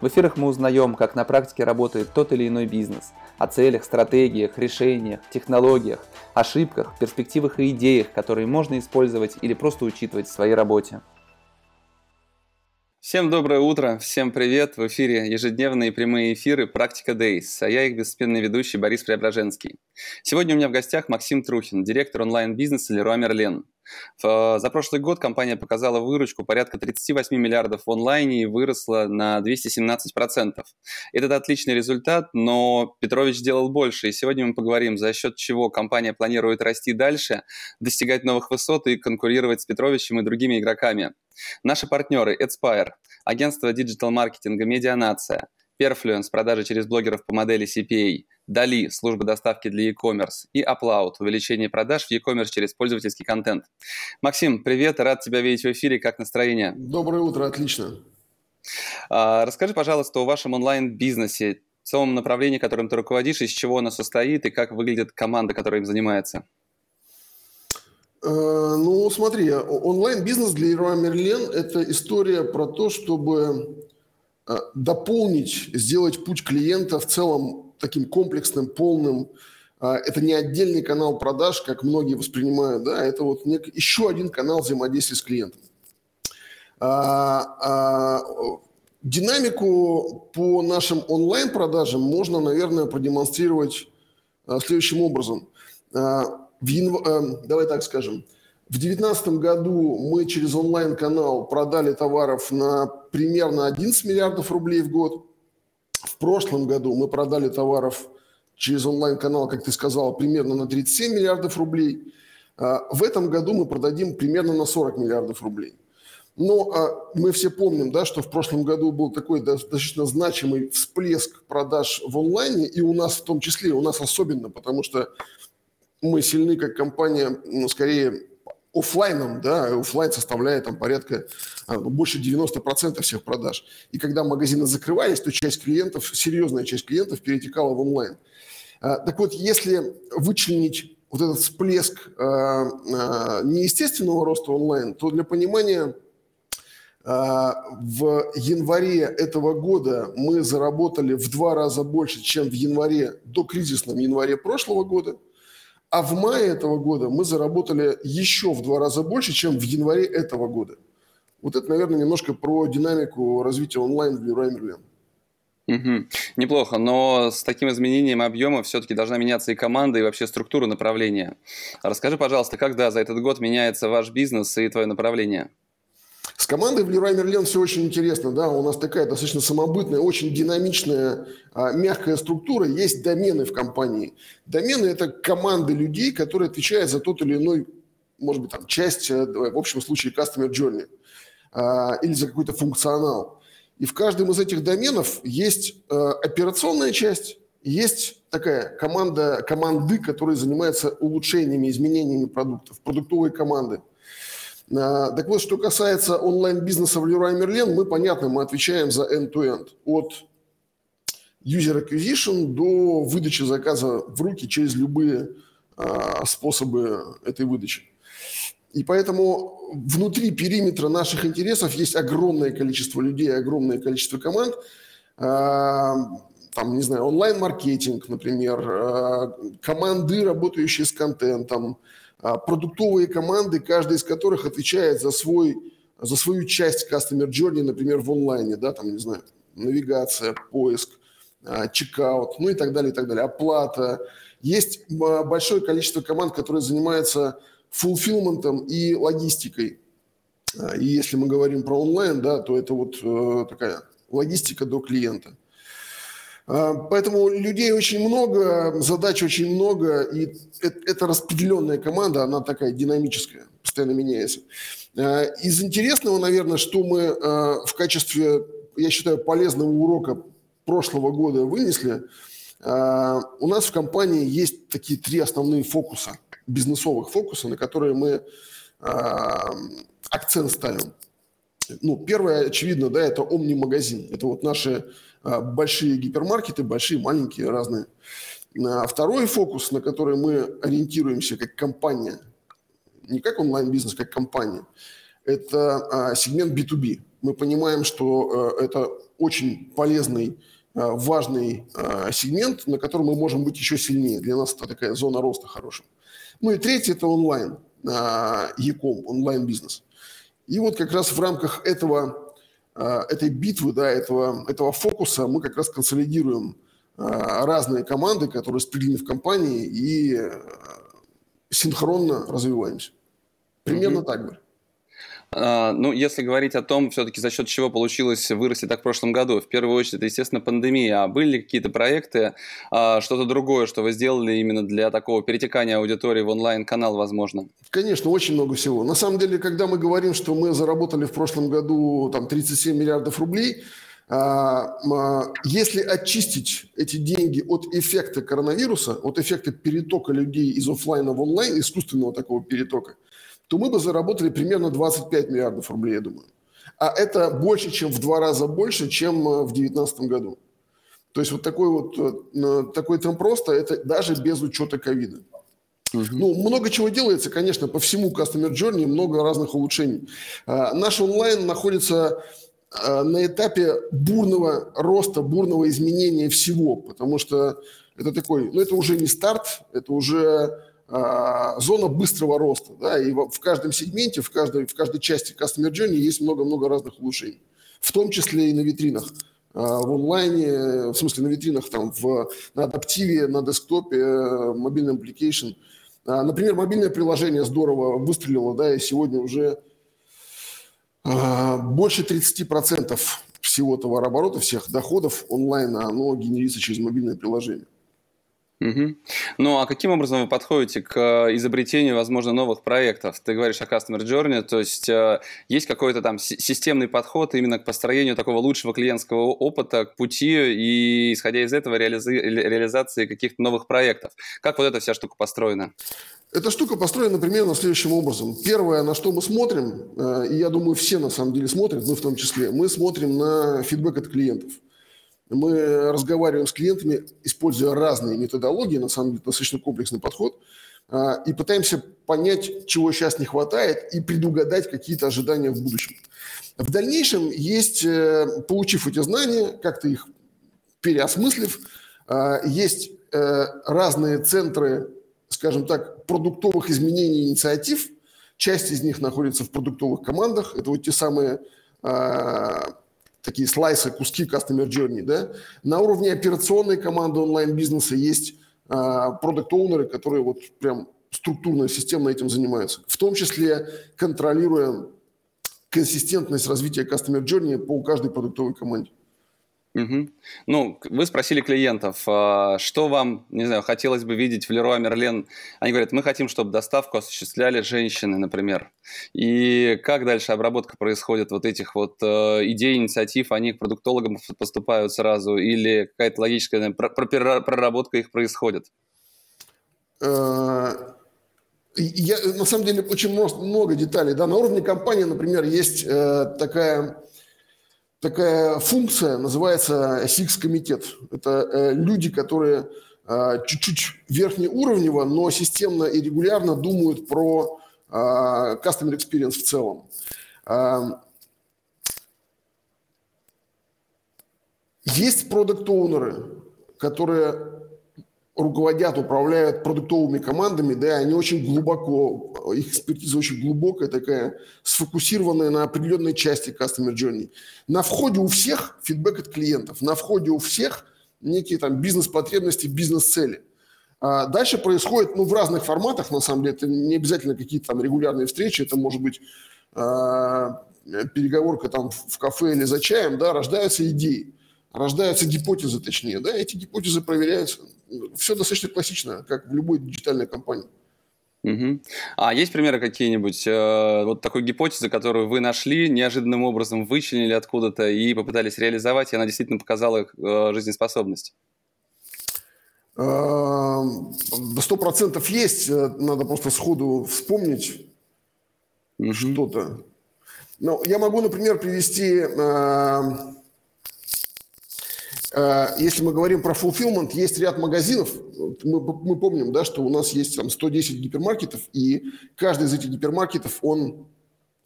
в эфирах мы узнаем, как на практике работает тот или иной бизнес, о целях, стратегиях, решениях, технологиях, ошибках, перспективах и идеях, которые можно использовать или просто учитывать в своей работе. Всем доброе утро, всем привет! В эфире ежедневные прямые эфиры «Практика Days», а я их бессменный ведущий Борис Преображенский. Сегодня у меня в гостях Максим Трухин, директор онлайн-бизнеса Леруа Мерлен. За прошлый год компания показала выручку порядка 38 миллиардов в онлайне и выросла на 217%. Это отличный результат, но Петрович сделал больше, и сегодня мы поговорим, за счет чего компания планирует расти дальше, достигать новых высот и конкурировать с Петровичем и другими игроками. Наши партнеры Adspire, агентство диджитал-маркетинга «Медианация», Perfluence, продажи через блогеров по модели CPA, Dali, служба доставки для e-commerce и Upload, увеличение продаж в e-commerce через пользовательский контент. Максим, привет, рад тебя видеть в эфире, как настроение? Доброе утро, отлично. А, расскажи, пожалуйста, о вашем онлайн-бизнесе, целом направлении, которым ты руководишь, из чего оно состоит и как выглядит команда, которая им занимается. Э, ну, смотри, онлайн-бизнес для Leroy Merlin – это история про то, чтобы дополнить, сделать путь клиента в целом таким комплексным, полным. Э, это не отдельный канал продаж, как многие воспринимают, да, это вот еще один канал взаимодействия с клиентом. Динамику по нашим онлайн-продажам можно, наверное, продемонстрировать следующим образом в янв... Э, давай так скажем, в 2019 году мы через онлайн-канал продали товаров на примерно 11 миллиардов рублей в год. В прошлом году мы продали товаров через онлайн-канал, как ты сказал, примерно на 37 миллиардов рублей. А в этом году мы продадим примерно на 40 миллиардов рублей. Но а, мы все помним, да, что в прошлом году был такой достаточно значимый всплеск продаж в онлайне, и у нас в том числе, у нас особенно, потому что мы сильны как компания, ну, скорее офлайном, да, офлайн составляет там порядка а, больше 90% всех продаж. И когда магазины закрывались, то часть клиентов, серьезная часть клиентов перетекала в онлайн. А, так вот, если вычленить вот этот всплеск а, неестественного роста онлайн, то для понимания в январе этого года мы заработали в два раза больше, чем в январе, до кризисном январе прошлого года – а в мае этого года мы заработали еще в два раза больше, чем в январе этого года. Вот это, наверное, немножко про динамику развития онлайн в Leroy Merlin. Угу. Неплохо, но с таким изменением объема все-таки должна меняться и команда, и вообще структура направления. Расскажи, пожалуйста, как да, за этот год меняется ваш бизнес и твое направление? С командой в Leroy Merlin все очень интересно. Да? У нас такая достаточно самобытная, очень динамичная, а, мягкая структура. Есть домены в компании. Домены – это команды людей, которые отвечают за тот или иной, может быть, там, часть, э, в общем случае, customer journey а, или за какой-то функционал. И в каждом из этих доменов есть э, операционная часть, есть такая команда, команды, которые занимаются улучшениями, изменениями продуктов, продуктовые команды – так вот, что касается онлайн-бизнеса в Leroy Merlin, мы, понятно, мы отвечаем за end-to-end. От user acquisition до выдачи заказа в руки через любые а, способы этой выдачи. И поэтому внутри периметра наших интересов есть огромное количество людей, огромное количество команд. А, там, не знаю, онлайн-маркетинг, например, команды, работающие с контентом, а, продуктовые команды, каждая из которых отвечает за, свой, за свою часть customer journey, например, в онлайне, да, там, не знаю, навигация, поиск, а, чекаут, ну и так далее, и так далее, оплата. Есть а, большое количество команд, которые занимаются фулфилментом и логистикой. И если мы говорим про онлайн, да, то это вот э, такая логистика до клиента – а, поэтому людей очень много, задач очень много, и это распределенная команда, она такая динамическая, постоянно меняется. А, из интересного, наверное, что мы а, в качестве, я считаю, полезного урока прошлого года вынесли, А, у нас в компании есть такие три основные фокуса, бизнесовых фокуса, на которые мы а, акцент ставим. Ну, первое, очевидно, да, это омни-магазин. Это вот наши а, большие гипермаркеты, большие, маленькие, разные. Второй фокус, на который мы ориентируемся как компания, не как онлайн-бизнес, как компания, это сегмент B2B. Мы понимаем, что это очень полезный важный сегмент, на котором мы можем быть еще сильнее. Для нас это такая зона роста хорошая. Ну и третий – это онлайн, e-com, онлайн-бизнес. И вот как раз в рамках этого, этой битвы, да, этого, этого фокуса мы как раз консолидируем разные команды, которые спределены в компании и синхронно развиваемся. Примерно mm-hmm. так бы. А, ну, если говорить о том, все-таки за счет чего получилось вырасти так в прошлом году, в первую очередь, это, естественно, пандемия. А были ли какие-то проекты, а, что-то другое, что вы сделали именно для такого перетекания аудитории в онлайн-канал, возможно? Конечно, очень много всего. На самом деле, когда мы говорим, что мы заработали в прошлом году там, 37 миллиардов рублей, а, если очистить эти деньги от эффекта коронавируса, от эффекта перетока людей из офлайна в онлайн, искусственного такого перетока – то мы бы заработали примерно 25 миллиардов рублей, я думаю. А это больше, чем в два раза больше, чем э, в 2019 году. То есть вот такой вот э, такой темп роста, это даже без учета ковида. Угу. Ну, много чего делается, конечно, по всему Customer Journey, много разных улучшений. А, наш онлайн находится а, на этапе бурного роста, бурного изменения всего, потому что это такой, ну, это уже не старт, это уже зона быстрого роста. Да, и в каждом сегменте, в каждой, в каждой части Customer Journey есть много-много разных улучшений. В том числе и на витринах а, в онлайне, в смысле на витринах, там, в, на адаптиве, на десктопе, мобильный application. А, например, мобильное приложение здорово выстрелило, да, и сегодня уже больше 30% всего товарооборота, всех доходов онлайна, оно генерится через мобильное приложение. Угу. Ну а каким образом вы подходите к э, изобретению, возможно, новых проектов? Ты говоришь о Customer Journey, то есть э, есть какой-то там системный подход именно к построению такого лучшего клиентского опыта, к пути и, исходя из этого, реализи- реализации каких-то новых проектов. Как вот эта вся штука построена? Эта штука построена примерно следующим образом. Первое, на что мы смотрим, э, и я думаю, все на самом деле смотрят, мы в том числе, мы смотрим на фидбэк от клиентов. Мы разговариваем с клиентами, используя разные методологии, на самом деле достаточно комплексный подход, а, и пытаемся понять, чего сейчас не хватает, и предугадать какие-то ожидания в будущем. В дальнейшем есть, э, получив эти знания, как-то их переосмыслив, а, есть э, разные центры, скажем так, продуктовых изменений инициатив. Часть из них находится в продуктовых командах. Это вот те самые а, такие слайсы, куски Customer Journey. Да? На уровне операционной команды онлайн-бизнеса есть продукт-оунеры, которые вот прям структурно, системно этим занимаются. В том числе контролируя консистентность развития Customer Journey по каждой продуктовой команде. Угу. Ну, вы спросили клиентов, а, что вам, не знаю, хотелось бы видеть в Leroy Merlin. Они говорят, мы хотим, чтобы доставку осуществляли женщины, например. И как дальше обработка происходит вот этих вот э, идей, инициатив, они к продуктологам поступают сразу или какая-то логическая проработка их происходит? Э, я, на самом деле очень много деталей. Да? На уровне компании, например, есть э, такая такая функция, называется SIX-комитет. Это э, люди, которые э, чуть-чуть верхнеуровнево, но системно и регулярно думают про э, customer experience в целом. Э, есть продукт-оунеры, которые руководят, управляют продуктовыми командами, да, они очень глубоко, их экспертиза очень глубокая такая, сфокусированная на определенной части customer journey. На входе у всех фидбэк от клиентов, на входе у всех некие там бизнес-потребности, бизнес-цели. А дальше происходит, ну, в разных форматах, на самом деле, это не обязательно какие-то там регулярные встречи, это может быть а, переговорка там в кафе или за чаем, да, рождаются идеи рождаются гипотезы, точнее, да, эти гипотезы проверяются. Все достаточно классично, как в любой диджитальной компании. Угу. А есть примеры какие-нибудь э, вот такой гипотезы, которую вы нашли, неожиданным образом вычленили откуда-то и попытались реализовать, и она действительно показала э, жизнеспособность? Сто процентов есть, надо просто сходу вспомнить угу. что-то. Ну, я могу, например, привести Э, если мы говорим про fulfillment, есть ряд магазинов. Мы, мы помним, да, что у нас есть там 110 гипермаркетов, и каждый из этих гипермаркетов, он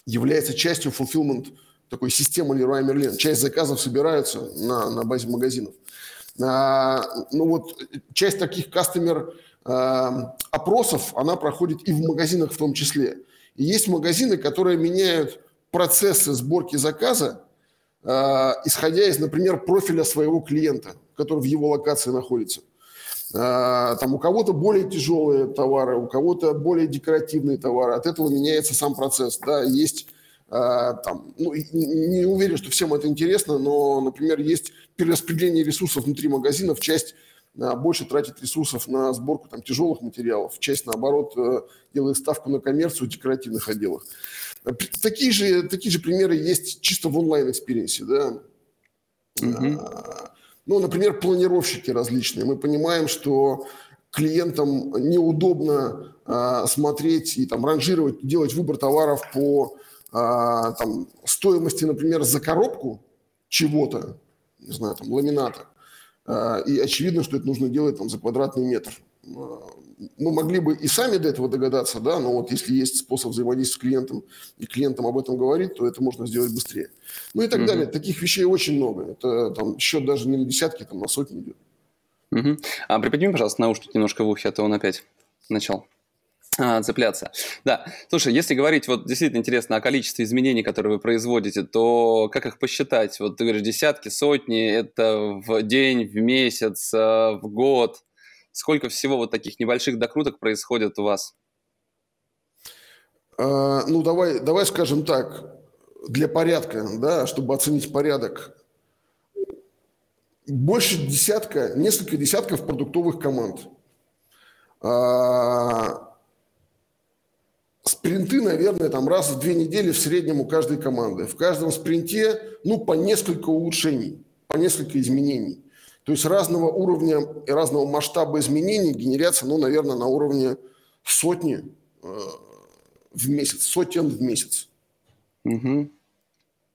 является частью fulfillment такой системы Leroy Merlin. Часть заказов собираются на, на базе магазинов. А, ну вот часть таких кастомер а, опросов, она проходит и в магазинах в том числе. И есть магазины, которые меняют процессы сборки заказа а, исходя из, например, профиля своего клиента, который в его локации находится. А, там у кого-то более тяжелые товары, у кого-то более декоративные товары. От этого меняется сам процесс. Да, есть а, там, ну, не уверен, что всем это интересно, но, например, есть перераспределение ресурсов внутри магазинов, часть больше тратит ресурсов на сборку там, тяжелых материалов, часть, наоборот, э, делает ставку на коммерцию в декоративных отделах. Такие же, такие же примеры есть чисто в онлайн-экспириенсе. Да? Угу. Ну, например, планировщики различные. Мы понимаем, что клиентам неудобно смотреть и там ранжировать, делать выбор товаров по там, стоимости, например, за коробку чего-то, не знаю, там, ламината. А, и очевидно, что это нужно делать там, за квадратный метр. А, мы могли бы и сами до этого догадаться, да, но вот если есть способ взаимодействия с клиентом, и клиентам об этом говорить, то это можно сделать быстрее. Ну и так угу. далее. Таких вещей очень много. Это там счет даже не на десятки, там на сотни идет. Угу. А приподними, пожалуйста, наушники немножко в ухе, а то он опять начал цепляться. Да, слушай, если говорить вот действительно интересно о количестве изменений, которые вы производите, то как их посчитать? Вот ты говоришь десятки, сотни, это в день, в месяц, в год – Сколько всего вот таких небольших докруток происходит у вас? А, ну, давай, давай скажем так, для порядка, да, чтобы оценить порядок. Больше десятка, несколько десятков продуктовых команд. А, спринты, наверное, там раз в две недели в среднем у каждой команды. В каждом спринте, ну, по несколько улучшений, по несколько изменений. То есть разного уровня и разного масштаба изменений генерятся, ну, наверное, на уровне сотни э, в месяц, сотен в месяц. Угу.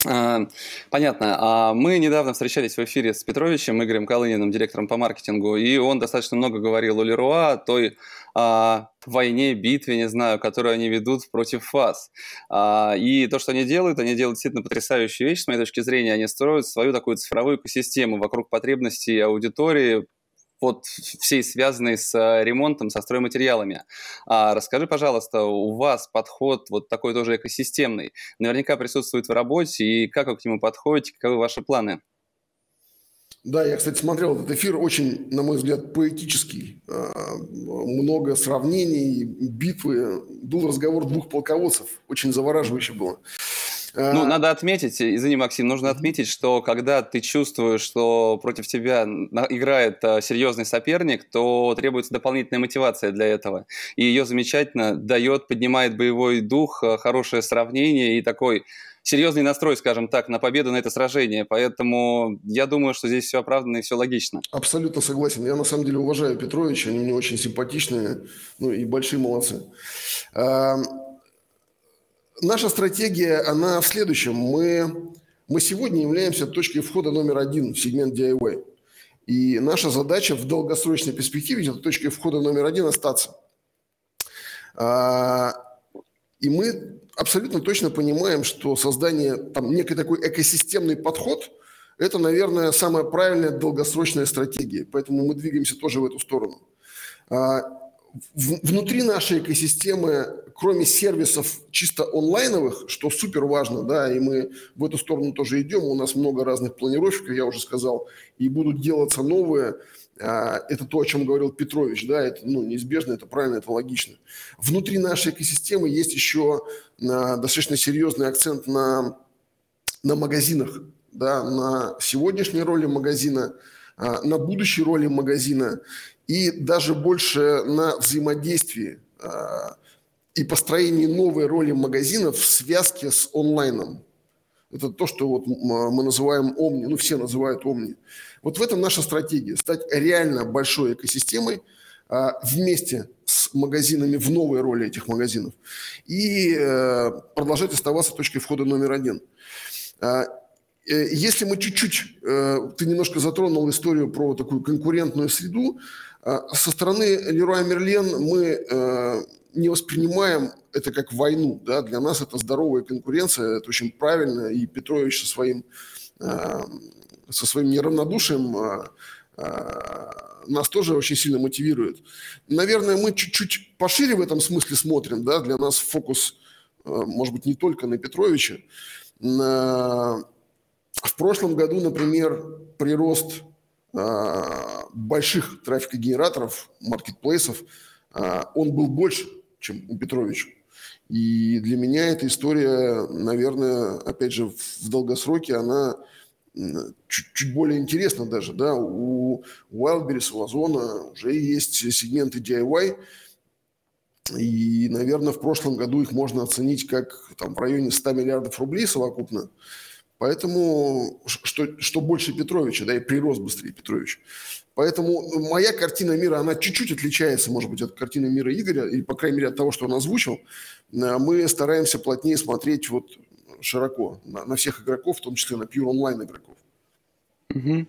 Понятно. А мы недавно встречались в эфире с Петровичем, Игорем Калыниным, директором по маркетингу, и он достаточно много говорил о Леруа, о той а, войне, битве, не знаю, которую они ведут против вас. А, и то, что они делают, они делают действительно потрясающую вещь, с моей точки зрения. Они строят свою такую цифровую экосистему вокруг потребностей аудитории, вот всей связанной с э, ремонтом, со стройматериалами. А расскажи, пожалуйста, у вас подход вот такой тоже экосистемный, наверняка присутствует в работе, и как вы к нему подходите, каковы ваши планы? Да, я, кстати, смотрел этот эфир, очень, на мой взгляд, поэтический. А, много сравнений, битвы. Был разговор двух полководцев, очень завораживающе было. Ну, а. надо отметить, извини, Максим, нужно отметить, что когда ты чувствуешь, что против тебя играет а, серьезный соперник, то требуется дополнительная мотивация для этого. И ее замечательно дает, поднимает боевой дух, хорошее сравнение и такой серьезный настрой, скажем так, на победу на это сражение. Поэтому я думаю, что здесь все оправдано и все логично. Абсолютно согласен. Я на самом деле уважаю Петровича, они мне очень симпатичные, ну и большие молодцы. Наша стратегия, она в следующем. Мы, мы сегодня являемся точкой входа номер один в сегмент DIY. И наша задача в долгосрочной перспективе этой точкой входа номер один остаться. А, и мы абсолютно точно понимаем, что создание там, некой такой экосистемный подход – это, наверное, самая правильная долгосрочная стратегия. Поэтому мы двигаемся тоже в эту сторону. А, внутри нашей экосистемы, кроме сервисов чисто онлайновых, что супер важно, да, и мы в эту сторону тоже идем, у нас много разных планировщиков, я уже сказал, и будут делаться новые, это то, о чем говорил Петрович, да, это ну, неизбежно, это правильно, это логично. Внутри нашей экосистемы есть еще а, достаточно серьезный акцент на, на магазинах, да, на сегодняшней роли магазина, а, на будущей роли магазина и даже больше на взаимодействии а, и построении новой роли магазинов в связке с онлайном. Это то, что вот мы называем Omni, ну все называют Omni. Вот в этом наша стратегия – стать реально большой экосистемой а, вместе с магазинами в новой роли этих магазинов и э, продолжать оставаться точкой входа номер один. А, э, если мы чуть-чуть, э, ты немножко затронул историю про такую конкурентную среду, а, со стороны Леруа Мерлен мы не воспринимаем это как войну. Да? Для нас это здоровая конкуренция, это очень правильно. И Петрович со своим, э, со своим неравнодушием э, э, нас тоже очень сильно мотивирует. Наверное, мы чуть-чуть пошире в этом смысле смотрим. Да? Для нас фокус, может быть, не только на Петровича. В прошлом году, например, прирост больших трафикогенераторов, маркетплейсов, он был больше, чем у Петровича. И для меня эта история, наверное, опять же, в долгосроке она чуть, чуть более интересна даже. Да? У Wildberries, у Озона уже есть сегменты DIY, и, наверное, в прошлом году их можно оценить как там, в районе 100 миллиардов рублей совокупно. Поэтому что, что больше Петровича, да, и прирост быстрее Петровича. Поэтому моя картина мира, она чуть-чуть отличается, может быть, от картины мира Игоря, или, по крайней мере, от того, что он озвучил. Э, мы стараемся плотнее смотреть вот широко на, на всех игроков, в том числе на pure онлайн игроков. Угу.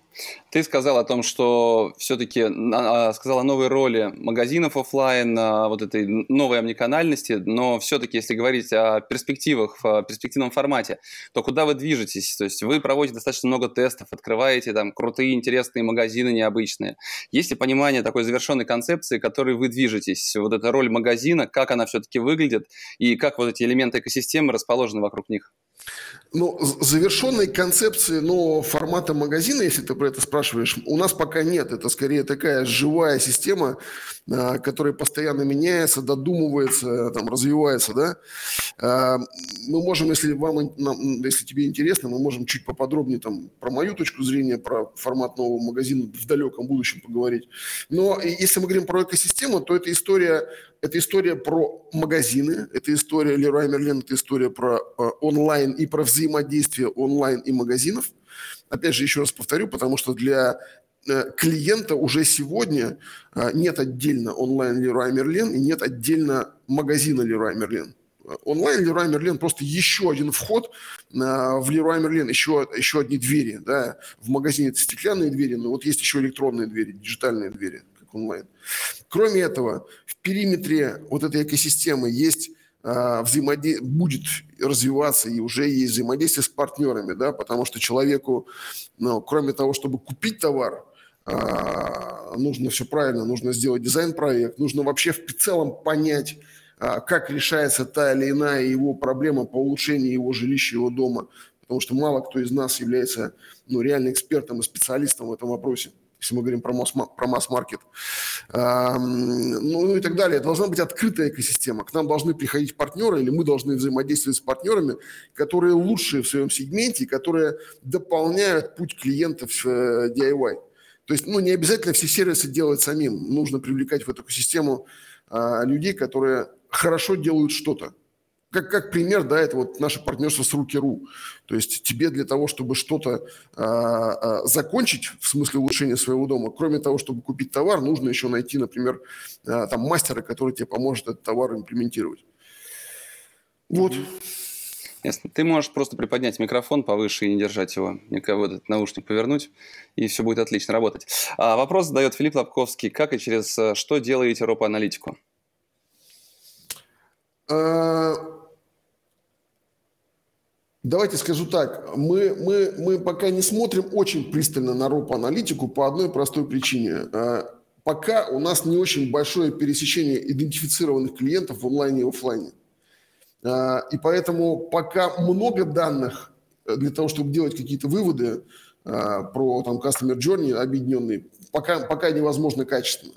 Ты сказал о том, что все-таки а, сказал о новой роли магазинов офлайн, вот этой новой омниканальности, но все-таки, если говорить о перспективах, в перспективном формате, то куда вы движетесь? То есть вы проводите достаточно много тестов, открываете там крутые, интересные магазины необычные. Есть ли понимание такой завершенной концепции, которой вы движетесь? Вот эта роль магазина, как она все-таки выглядит и как вот эти элементы экосистемы расположены вокруг них? Ну, завершенной концепции нового формата магазина, если ты про это спрашиваешь, у нас пока нет. Это скорее такая живая система, а, которая постоянно меняется, додумывается, там, развивается, да. А, мы можем, если вам, если тебе интересно, мы можем чуть поподробнее там про мою точку зрения, про формат нового магазина в далеком будущем поговорить. Но если мы говорим про экосистему, то это история это история про магазины, это история Leroy Merlin, это история про э, онлайн и про взаимодействие онлайн и магазинов. Опять же, еще раз повторю, потому что для э, клиента уже сегодня э, нет отдельно онлайн Leroy Merlin и нет отдельно магазина Leroy Merlin. Онлайн Leroy Merlin просто еще один вход в Leroy Merlin, еще, еще одни двери. Да. В магазине это стеклянные двери, но вот есть еще электронные двери, диджитальные двери как онлайн. Кроме этого, в периметре вот этой экосистемы есть взаимоде... будет развиваться и уже есть взаимодействие с партнерами, да, потому что человеку, ну, кроме того, чтобы купить товар, нужно все правильно, нужно сделать дизайн-проект, нужно вообще в целом понять, а, как решается та или иная его проблема по улучшению его жилища, его дома, потому что мало кто из нас является ну, реально экспертом и специалистом в этом вопросе если мы говорим про, масс, про масс-маркет, ну и так далее. Должна быть открытая экосистема. К нам должны приходить партнеры, или мы должны взаимодействовать с партнерами, которые лучшие в своем сегменте, которые дополняют путь клиентов э, DIY. То есть, ну, не обязательно все сервисы делать самим. Нужно привлекать в эту экосистему а, людей, которые хорошо делают что-то как, как пример, да, это вот наше партнерство с Руки.ру. То есть тебе для того, чтобы что-то а, а, закончить, в смысле улучшения своего дома, кроме того, чтобы купить товар, нужно еще найти, например, а, там мастера, который тебе поможет этот товар имплементировать. Вот. Ясно. Ты можешь просто приподнять микрофон повыше и не держать его, никого этот наушник повернуть, и все будет отлично работать. А, вопрос задает Филипп Лобковский. Как и через э, что делаете ропа-аналитику? А, Давайте скажу так, мы, мы, мы пока не смотрим очень пристально на роп-аналитику по одной простой причине. А, пока у нас не очень большое пересечение идентифицированных клиентов в онлайне и офлайне. А, и поэтому пока много данных для того, чтобы делать какие-то выводы а, про там, Customer Journey объединенные, пока, пока невозможно качественно.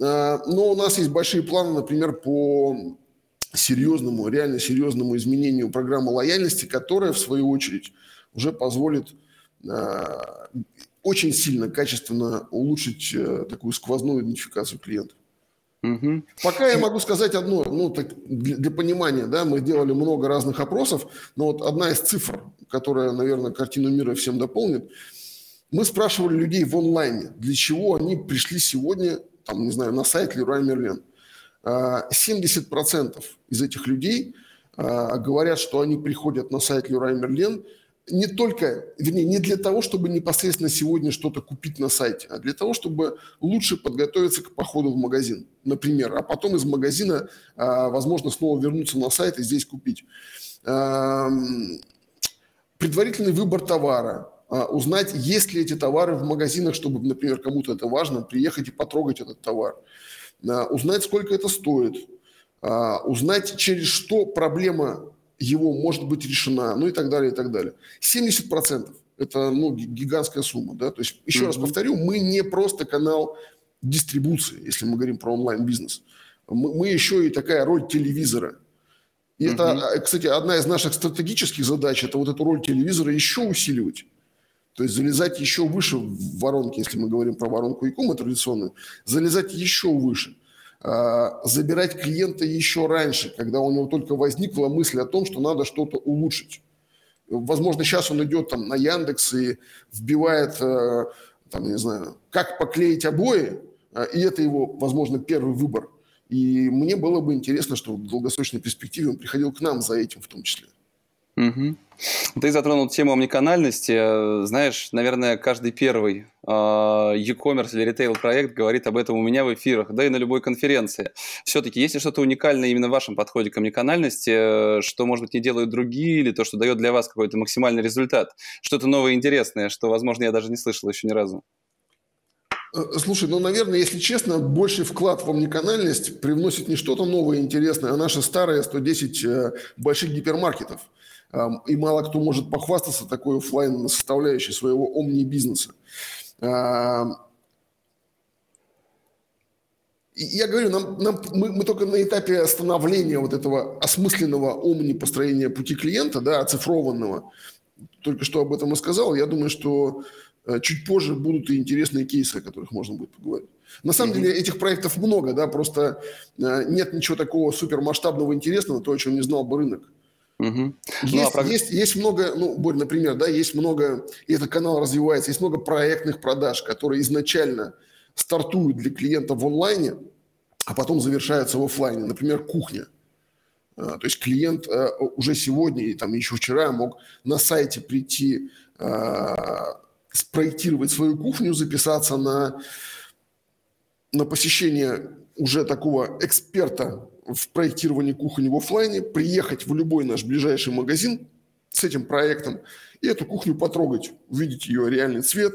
Но у нас есть большие планы, например, по серьезному, реально серьезному изменению программы лояльности, которая, в свою очередь, уже позволит э, очень сильно, качественно улучшить э, такую сквозную идентификацию клиента. Угу. Пока я могу сказать одно, ну, так, для, понимания, да, мы делали много разных опросов, но вот одна из цифр, которая, наверное, картину мира всем дополнит, мы спрашивали людей в онлайне, для чего они пришли сегодня, там, не знаю, на сайт Leroy Merlin. 70% из этих людей а, говорят, что они приходят на сайт Leroy Merlin не только, вернее, не для того, чтобы непосредственно сегодня что-то купить на сайте, а для того, чтобы лучше подготовиться к походу в магазин, например, а потом из магазина, а, возможно, снова вернуться на сайт и здесь купить. Предварительный выбор товара, а, узнать, есть ли эти товары в магазинах, чтобы, например, кому-то это важно, приехать и потрогать этот товар, узнать, сколько это стоит, а, узнать, через что проблема его может быть решена, ну и так далее, и так далее. 70% это ну, гигантская сумма. Да? То есть, еще mm-hmm. раз повторю, мы не просто канал дистрибуции, если мы говорим про онлайн-бизнес. Мы, мы еще и такая роль телевизора. И mm-hmm. это, кстати, одна из наших стратегических задач, это вот эту роль телевизора еще усиливать. То есть залезать еще выше в воронки, если мы говорим про воронку ИКУМа традиционную, залезать еще выше – а, забирать клиента еще раньше, когда у него только возникла мысль о том, что надо что-то улучшить. Возможно, сейчас он идет там на Яндекс и вбивает, э, там, не знаю, как поклеить обои, э, и это его, возможно, первый выбор. И мне было бы интересно, что в долгосрочной перспективе он приходил к нам за этим в том числе. Угу. Ты затронул тему омниканальности. Знаешь, наверное, каждый первый а, e-commerce или ритейл-проект говорит об этом у меня в эфирах, да и на любой конференции. Все-таки, есть ли что-то уникальное именно в вашем подходе к омниканальности, что, может быть, не делают другие, или то, что дает для вас какой-то максимальный результат? Что-то новое интересное, что, возможно, я даже не слышал еще ни разу. Э, слушай, ну, наверное, если честно, больший вклад в омниканальность привносит не что-то новое и интересное, а наши старые 110 э, больших гипермаркетов – и мало кто может похвастаться такой офлайн составляющей своего омни-бизнеса. Я говорю, нам, нам, мы, мы только на этапе становления вот этого осмысленного омни построения пути клиента, да, оцифрованного. Только что об этом и сказал. Я думаю, что э, чуть позже будут и интересные кейсы, о которых можно будет поговорить. На самом mm-hmm. деле этих проектов много, да, просто э, нет ничего такого супермасштабного интересного, то, о чем не знал бы рынок. Угу. Есть, ну, а про... есть, есть много, ну, Борь, например, да, есть много, и этот канал развивается, есть много проектных продаж, которые изначально стартуют для клиента в онлайне, а потом завершаются в офлайне. Например, кухня. А, то есть клиент а, уже сегодня и там еще вчера мог на сайте прийти, а, спроектировать свою кухню, записаться на, на посещение уже такого эксперта в проектировании кухни в офлайне, приехать в любой наш ближайший магазин с этим проектом и эту кухню потрогать, увидеть ее реальный цвет,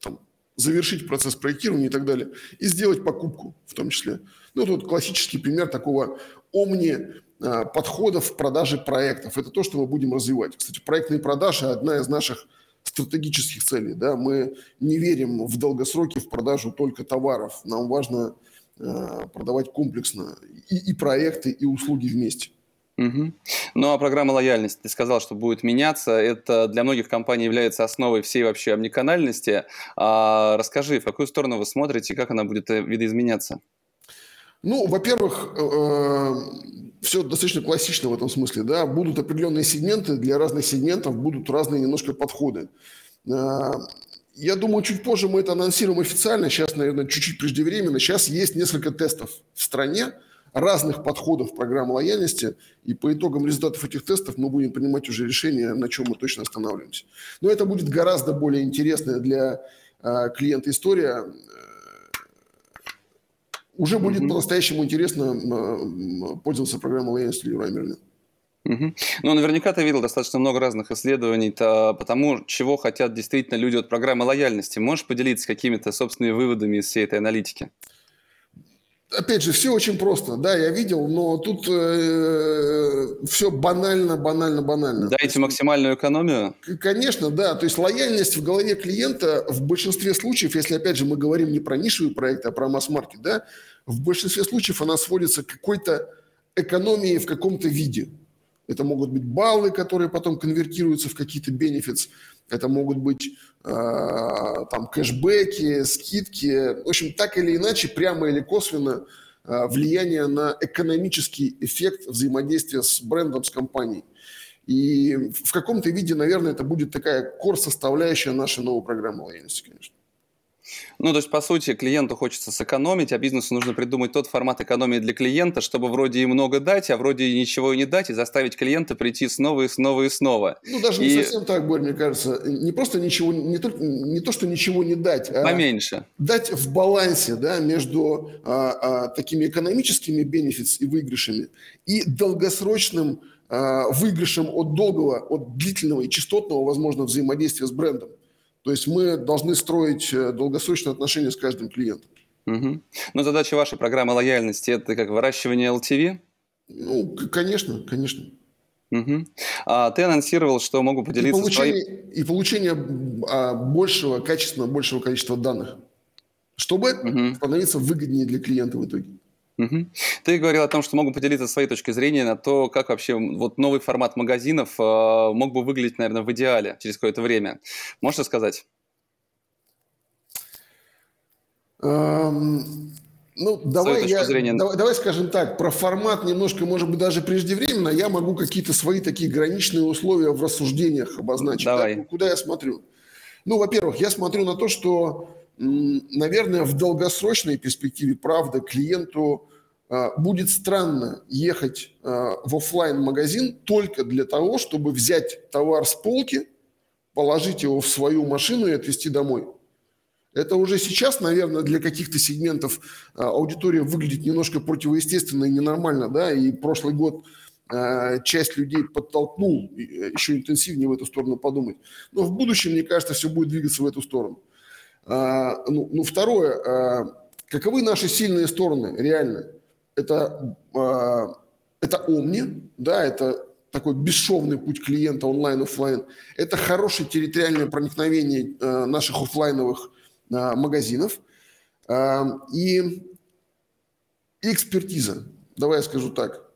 там, завершить процесс проектирования и так далее, и сделать покупку в том числе. Ну, вот классический пример такого омни а, подхода в продаже проектов. Это то, что мы будем развивать. Кстати, проектные продажи – одна из наших стратегических целей. Да? Мы не верим в долгосроки в продажу только товаров. Нам важно продавать комплексно и, и проекты, и услуги вместе. Угу. Ну а программа лояльности, ты сказал, что будет меняться. Это для многих компаний является основой всей вообще омниканальности. А расскажи, в какую сторону вы смотрите, как она будет э, видоизменяться? Ну, во-первых, э, все достаточно классично в этом смысле. Да? Будут определенные сегменты, для разных сегментов будут разные немножко подходы. Я думаю, чуть позже мы это анонсируем официально. Сейчас, наверное, чуть-чуть преждевременно. Сейчас есть несколько тестов в стране разных подходов программы лояльности, и по итогам результатов этих тестов мы будем принимать уже решение, на чем мы точно останавливаемся. Но это будет гораздо более интересная для э, клиента история. Уже будет mm-hmm. по-настоящему интересно э, пользоваться программой лояльности Leroy Merlin. Угу. Ну, наверняка ты видел достаточно много разных исследований то, по тому, чего хотят действительно люди от программы лояльности. Можешь поделиться какими-то собственными выводами из всей этой аналитики? Опять же, все очень просто. Да, я видел, но тут э, все банально, банально, банально. Дайте максимальную экономию? Конечно, да. То есть лояльность в голове клиента в большинстве случаев, если опять же мы говорим не про нишевые проекты, а про масс-маркет, да, в большинстве случаев она сводится к какой-то экономии в каком-то виде. Это могут быть баллы, которые потом конвертируются в какие-то бенефиты. Это могут быть э, там кэшбэки, скидки. В общем, так или иначе, прямо или косвенно э, влияние на экономический эффект взаимодействия с брендом, с компанией. И в каком-то виде, наверное, это будет такая кор-составляющая нашей новой программы лояльности, конечно. Ну, то есть, по сути, клиенту хочется сэкономить, а бизнесу нужно придумать тот формат экономии для клиента, чтобы вроде и много дать, а вроде и ничего не дать, и заставить клиента прийти снова и снова и снова. Ну, даже и... не совсем так, Борь, мне кажется. Не просто ничего, не то, не то что ничего не дать, а поменьше. Дать в балансе, да, между а, а, такими экономическими бенефитами и выигрышами и долгосрочным а, выигрышем от долгого, от длительного и частотного, возможно, взаимодействия с брендом. То есть мы должны строить э, долгосрочные отношения с каждым клиентом. Угу. Но задача вашей программы лояльности – это как выращивание LTV? Ну, конечно, конечно. Угу. А ты анонсировал, что могу поделиться и получение, своим... И получение а, большего, качественного, большего количества данных, чтобы угу. становиться выгоднее для клиента в итоге. Угу. Ты говорил о том, что могу поделиться своей точкой зрения на то, как вообще вот новый формат магазинов э, мог бы выглядеть, наверное, в идеале через какое-то время. Можешь рассказать? Эм, ну, давай, я, зрения... давай, давай скажем так, про формат немножко, может быть, даже преждевременно. Я могу какие-то свои такие граничные условия в рассуждениях обозначить. Давай. Да? Куда я смотрю? Ну, во-первых, я смотрю на то, что наверное, в долгосрочной перспективе, правда, клиенту а, будет странно ехать а, в офлайн магазин только для того, чтобы взять товар с полки, положить его в свою машину и отвезти домой. Это уже сейчас, наверное, для каких-то сегментов а, аудитория выглядит немножко противоестественно и ненормально, да, и прошлый год часть людей подтолкнул еще интенсивнее в эту сторону подумать. Но в будущем, мне кажется, все будет двигаться в эту сторону. А, ну, ну, второе, а, каковы наши сильные стороны реально? Это, а, это Omni, да, это такой бесшовный путь клиента онлайн-офлайн. Это хорошее территориальное проникновение наших офлайновых магазинов и экспертиза, давай я скажу так.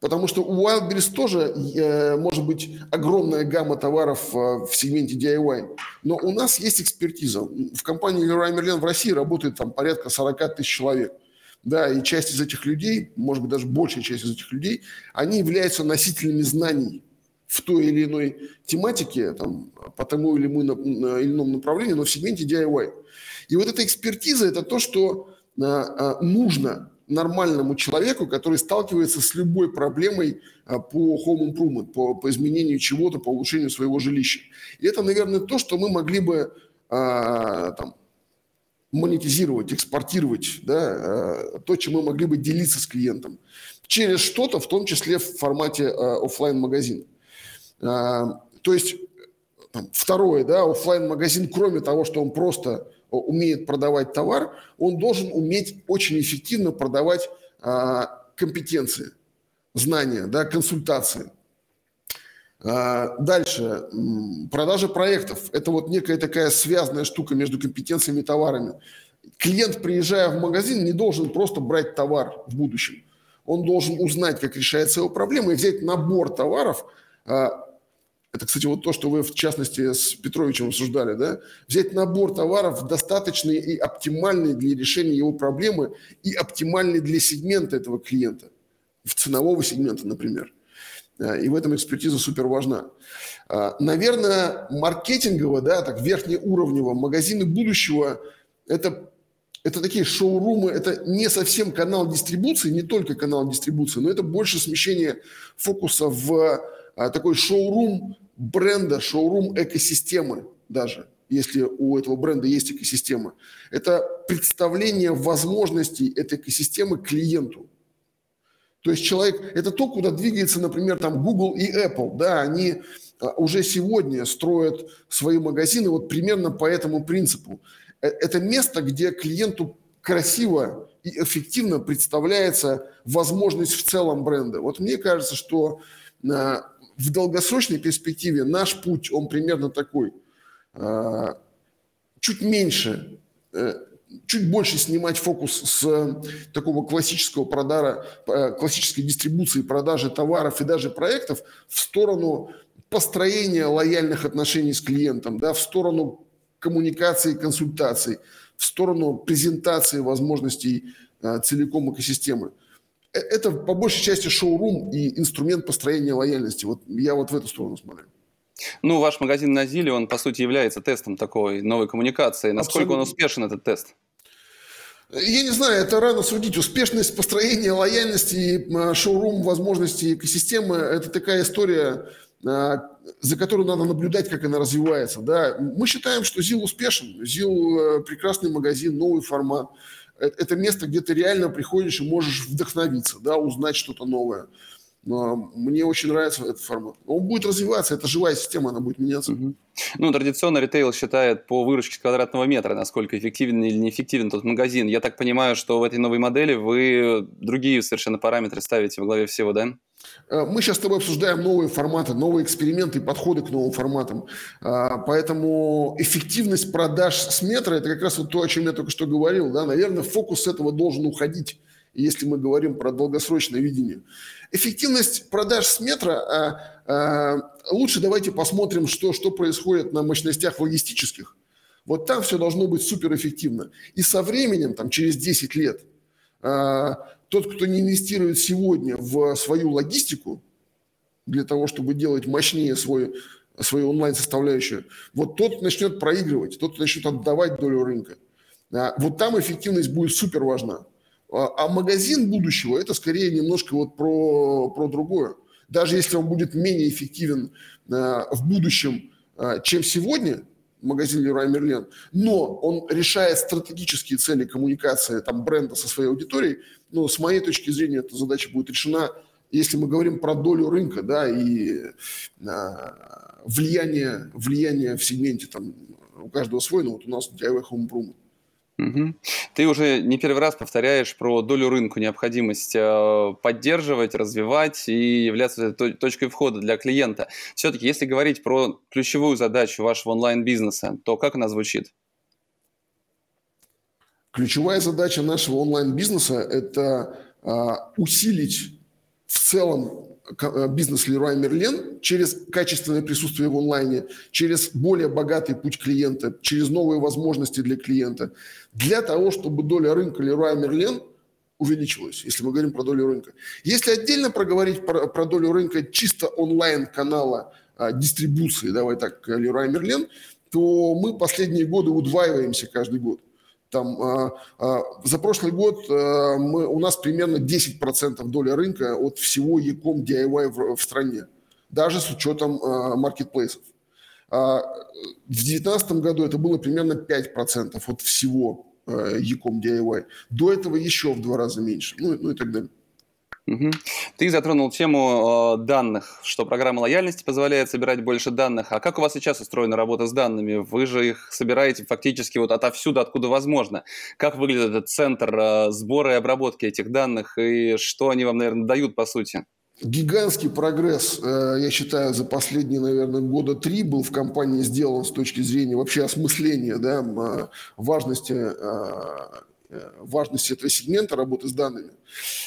Потому что у Wildberries тоже э, может быть огромная гамма товаров э, в сегменте DIY. Но у нас есть экспертиза. В компании Leroy Merlin в России работает там порядка 40 тысяч человек. Да, и часть из этих людей, может быть, даже большая часть из этих людей, они являются носителями знаний в той или иной тематике, там, по тому или, иному направлению, но в сегменте DIY. И вот эта экспертиза – это то, что э, нужно нормальному человеку, который сталкивается с любой проблемой а, по home improvement, по, по изменению чего-то, по улучшению своего жилища. И это, наверное, то, что мы могли бы а, там, монетизировать, экспортировать, да, а, то, чем мы могли бы делиться с клиентом через что-то, в том числе в формате а, офлайн магазин А, то есть там, второе, да, офлайн магазин кроме того, что он просто умеет продавать товар, он должен уметь очень эффективно продавать а, компетенции, знания, да, консультации. А, дальше, продажа проектов. Это вот некая такая связанная штука между компетенциями и товарами. Клиент, приезжая в магазин, не должен просто брать товар в будущем. Он должен узнать, как решается его проблема, и взять набор товаров, а, это, кстати, вот то, что вы, в частности, с Петровичем обсуждали, да? Взять набор товаров достаточный и оптимальный для решения его проблемы и оптимальный для сегмента этого клиента, в ценового сегмента, например. И в этом экспертиза супер важна. А, наверное, маркетингово, да, так верхнеуровнево, магазины будущего – это это такие шоурумы, это не совсем канал дистрибуции, не только канал дистрибуции, но это больше смещение фокуса в а, такой шоурум бренда, шоурум экосистемы даже, если у этого бренда есть экосистема. Это представление возможностей этой экосистемы клиенту. То есть человек, это то, куда двигается, например, там Google и Apple, да, они а, уже сегодня строят свои магазины вот примерно по этому принципу. Э, это место, где клиенту красиво и эффективно представляется возможность в целом бренда. Вот мне кажется, что а, в долгосрочной перспективе наш путь, он примерно такой. А, чуть меньше э, чуть больше снимать фокус с такого классического продара, классической дистрибуции продажи товаров и даже проектов в сторону построения лояльных отношений с клиентом, да, в сторону коммуникации, консультаций, в сторону презентации возможностей а, целиком экосистемы. Э, это по большей части шоурум и инструмент построения лояльности. Вот я вот в эту сторону смотрю. Ну, ваш магазин на Зиле, он, по сути, является тестом такой новой коммуникации. Насколько Абсолютно. он успешен, этот тест? Я не знаю, это рано судить. Успешность построения лояльности а, шоурум возможностей экосистемы – это такая история, а, за которую надо наблюдать, как она развивается. Да? Мы считаем, что ЗИЛ успешен. ЗИЛ э, – прекрасный магазин, новый формат. Э, это место, где ты реально приходишь и можешь вдохновиться, да, узнать что-то новое. Но мне очень нравится этот формат. Он будет развиваться, это живая система, она будет меняться. Угу. Ну, традиционно ритейл считает по выручке квадратного метра, насколько эффективен или неэффективен тот магазин. Я так понимаю, что в этой новой модели вы другие совершенно параметры ставите во главе всего, да? Э, мы сейчас с тобой обсуждаем новые форматы, новые эксперименты подходы к новым форматам. А, поэтому эффективность продаж с метра – это как раз вот то, о чем я только что говорил. Да? Наверное, фокус с этого должен уходить, если мы говорим про долгосрочное видение. Эффективность продаж с метра а, а, лучше давайте посмотрим, что, что происходит на мощностях логистических. Вот там все должно быть суперэффективно. И со временем, там, через 10 лет, тот, кто не инвестирует сегодня в свою логистику, для того, чтобы делать мощнее свой, свою онлайн-составляющую, вот тот начнет проигрывать, тот начнет отдавать долю рынка. А, вот там эффективность будет супер важна. А, а магазин будущего – это скорее немножко вот про, про другое. Даже если он будет менее эффективен а, в будущем, чем сегодня, магазин Leroy Merlin, но он решает стратегические цели коммуникации там, бренда со своей аудиторией, ну, с моей точки зрения, эта задача будет решена, если мы говорим про долю рынка, да, и а, влияние, влияние в сегменте, там, у каждого свой, но вот у нас DIY Home Improvement. Угу. Ты уже не первый раз повторяешь про долю рынка, необходимость э, поддерживать, развивать и являться точкой входа для клиента. Все-таки, если говорить про ключевую задачу вашего онлайн-бизнеса, то как она звучит? Ключевая задача нашего онлайн-бизнеса – это а, усилить в целом бизнес Leroy Merlin через качественное присутствие в онлайне, через более богатый путь клиента, через новые возможности для клиента, для того, чтобы доля рынка Leroy Merlin увеличилась, если мы говорим про долю рынка. Если отдельно проговорить про, про долю рынка чисто онлайн-канала а, дистрибуции, давай так, Leroy Merlin, то мы последние годы удваиваемся каждый год. Там, а, а, за прошлый год а, мы, у нас примерно 10% доля рынка от всего e-com DIY в, в стране, даже с учетом маркетплейсов. В 2019 году это было примерно 5% от всего а, e-com DIY. До этого еще в два раза меньше, ну, ну и так далее. Угу. Ты затронул тему э, данных, что программа лояльности позволяет собирать больше данных. А как у вас сейчас устроена работа с данными? Вы же их собираете фактически вот отовсюду, откуда возможно. Как выглядит этот центр э, сбора и обработки этих данных и что они вам, наверное, дают по сути? Гигантский прогресс, э, я считаю, за последние, наверное, года три был в компании сделан с точки зрения вообще осмысления да, э, важности э, Э, важности этого сегмента работы с данными.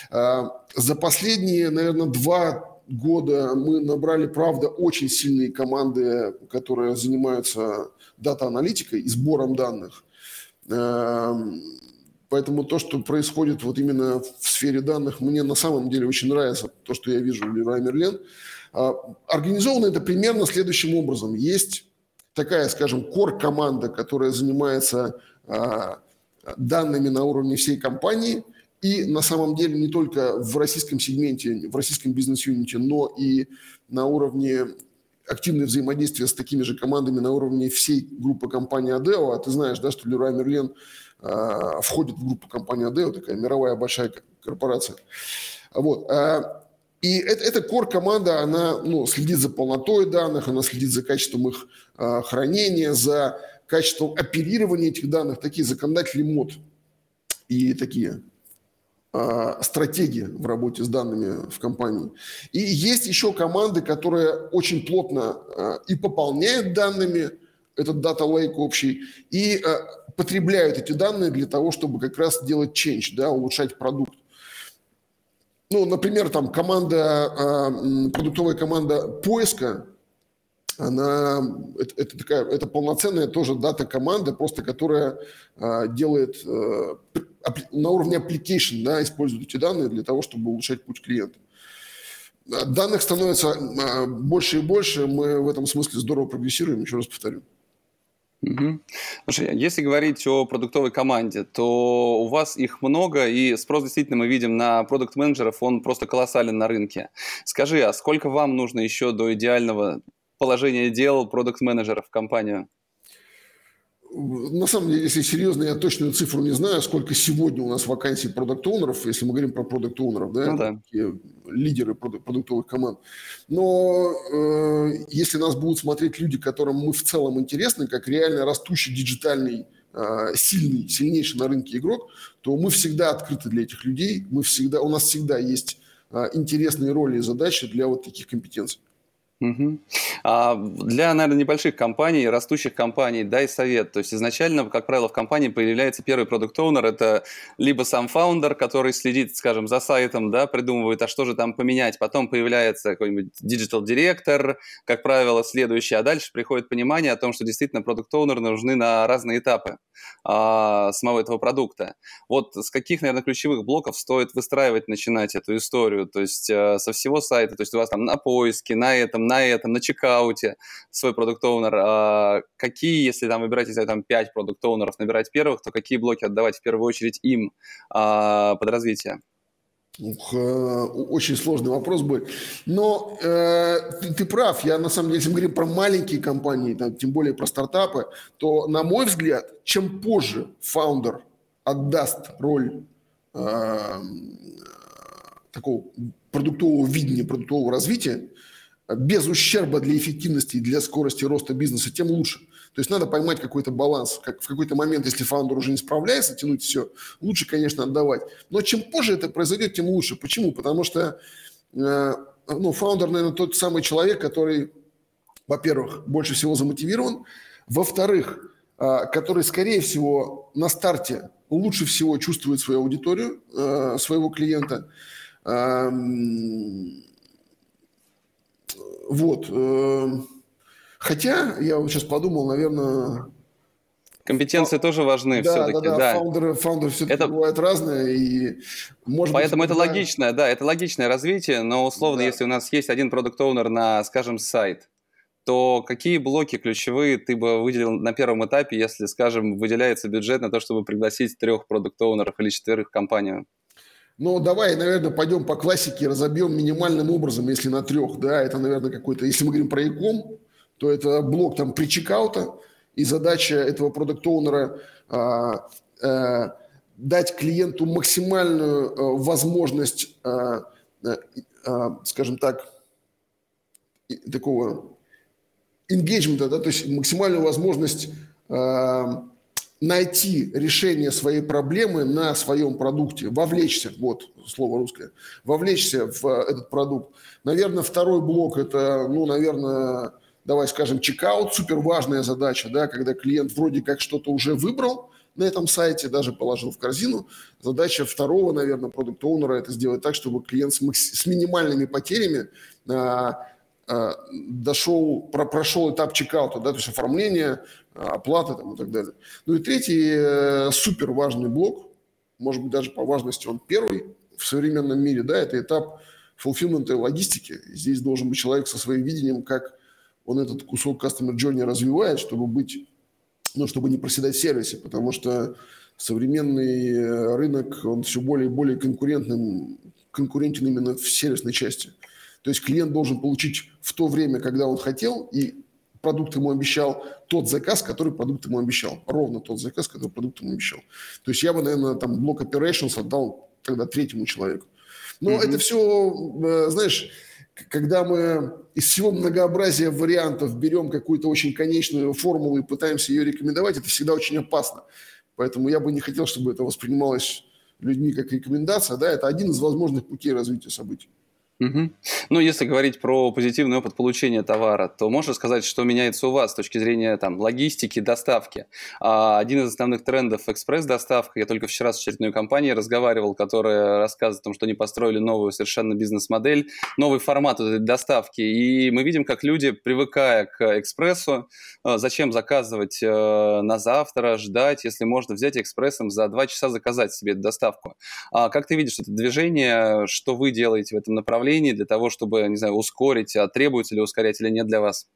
А, за последние, наверное, два года мы набрали, правда, очень сильные команды, которые занимаются дата-аналитикой и сбором данных. Эм, поэтому то, что происходит вот именно в сфере данных, мне на самом деле очень нравится, то, что я вижу в Merlin. А, организовано это примерно следующим образом. Есть такая, скажем, кор-команда, которая занимается данными на уровне всей компании. И на самом деле не только в российском сегменте, в российском бизнес-юните, но и на уровне активное взаимодействие с такими же командами на уровне всей группы компании Адео. А ты знаешь, да, что Leroy Merlin э, входит в группу компании Адео, такая мировая большая корпорация. Вот. А, и это, эта core-команда, она ну, следит за полнотой данных, она следит за качеством их э, хранения, за качеством оперирования этих данных, такие законодатели МОД и такие а, стратегии в работе с данными в компании. И есть еще команды, которые очень плотно а, и пополняют данными, этот дата лейк общий, и э, потребляют эти данные для того, чтобы как раз делать change, да, улучшать продукт. Ну, например, там команда, продуктовая команда поиска, она, это, это такая, это полноценная тоже дата команда, просто которая э, делает э, на уровне application, да, использует эти данные для того, чтобы улучшать путь клиента. Данных становится больше и больше, мы в этом смысле здорово прогрессируем, еще раз повторю. Угу. Слушай, если говорить о продуктовой команде, то у вас их много, и спрос действительно мы видим на продукт-менеджеров, он просто колоссален на рынке. Скажи, а сколько вам нужно еще до идеального положения дел продукт-менеджеров в компанию? На самом деле, если серьезно, я точную цифру не знаю, сколько сегодня у нас вакансий продукт оунеров если мы говорим про продукт оунеров да, ну, да. лидеры продуктовых команд. Но э, если нас будут смотреть люди, которым мы в целом интересны, как реально растущий digital'ный э, сильный, сильнейший на рынке игрок, то мы всегда открыты для этих людей, мы всегда, у нас всегда есть э, интересные роли и задачи для вот таких компетенций. А для, наверное, небольших компаний, растущих компаний, дай совет. То есть изначально, как правило, в компании появляется первый product owner это либо сам founder, который следит, скажем, за сайтом, да, придумывает, а что же там поменять. Потом появляется какой-нибудь digital директор, как правило, следующий, а дальше приходит понимание о том, что действительно продукт оунер нужны на разные этапы а, самого этого продукта. Вот с каких, наверное, ключевых блоков стоит выстраивать, начинать эту историю? То есть а, со всего сайта, то есть у вас там на поиске, на этом, на этом, на чекауте свой продукт оунер а, какие, если там выбирать, если там 5 продукт оунеров набирать первых, то какие блоки отдавать в первую очередь им а, под развитие? Ух, э, очень сложный вопрос будет. Но э, ты, ты прав. Я на самом деле, если мы говорим про маленькие компании, там, тем более про стартапы, то, на мой взгляд, чем позже фаундер отдаст роль э, такого продуктового видения, продуктового развития, без ущерба для эффективности и для скорости роста бизнеса, тем лучше. То есть надо поймать какой-то баланс. Как в какой-то момент, если фаундер уже не справляется, тянуть все, лучше, конечно, отдавать. Но чем позже это произойдет, тем лучше. Почему? Потому что э, ну, фаундер, наверное, тот самый человек, который, во-первых, больше всего замотивирован, во-вторых, э, который, скорее всего, на старте лучше всего чувствует свою аудиторию, э, своего клиента. Эм, вот. Эм, хотя, я вот сейчас подумал, наверное... Компетенции Фа... тоже важны да, все-таки. Да, да, да. Фаундеры, фаундеры все-таки это... бывают разные. И, может Поэтому быть, это да... логичное, да, это логичное развитие, но условно, да. если у нас есть один продукт-оунер на, скажем, сайт, то какие блоки ключевые ты бы выделил на первом этапе, если, скажем, выделяется бюджет на то, чтобы пригласить трех продукт-оунеров или четверых в компанию? Ну, давай, наверное, пойдем по классике, разобьем минимальным образом, если на трех, да, это, наверное, какой-то, если мы говорим про e то это блок там при чекаута, и задача этого продукт-оунера а, а, дать клиенту максимальную а, возможность, а, а, скажем так, такого engagement, да, то есть максимальную возможность а, найти решение своей проблемы на своем продукте, вовлечься, вот слово русское, вовлечься в э, этот продукт. Наверное, второй блок – это, ну, наверное, давай скажем, чекаут, супер важная задача, да, когда клиент вроде как что-то уже выбрал на этом сайте, даже положил в корзину. Задача второго, наверное, продукт-оунера – это сделать так, чтобы клиент с, с минимальными потерями а, а, дошел, про, прошел этап чекаута, да, то есть оформления, оплата там, и так далее. Ну и третий э, супер важный блок, может быть, даже по важности он первый в современном мире, да, это этап fulfillment и логистики. Здесь должен быть человек со своим видением, как он этот кусок customer journey развивает, чтобы быть, ну, чтобы не проседать в сервисе, потому что современный э, рынок, он все более и более конкурентным, конкурентен именно в сервисной части. То есть клиент должен получить в то время, когда он хотел, и продукт ему обещал тот заказ, который продукт ему обещал. Ровно тот заказ, который продукт ему обещал. То есть я бы, наверное, там блок operations отдал тогда третьему человеку. Но mm-hmm. это все, э, знаешь, когда мы из всего многообразия вариантов берем какую-то очень конечную формулу и пытаемся ее рекомендовать, это всегда очень опасно. Поэтому я бы не хотел, чтобы это воспринималось людьми как рекомендация. Да, это один из возможных путей развития событий. Угу. Ну, если говорить про позитивный опыт получения товара, то можно сказать, что меняется у вас с точки зрения там, логистики, доставки. А, один из основных трендов – экспресс-доставка. Я только вчера с очередной компанией разговаривал, которая рассказывает о том, что они построили новую совершенно бизнес-модель, новый формат этой доставки. И мы видим, как люди, привыкая к экспрессу, а, зачем заказывать а, на завтра, ждать, если можно взять экспрессом за два часа заказать себе эту доставку. А как ты видишь это движение, что вы делаете в этом направлении? Направлений для того, чтобы, не знаю, ускорить, а требуется ли ускорять или нет для вас?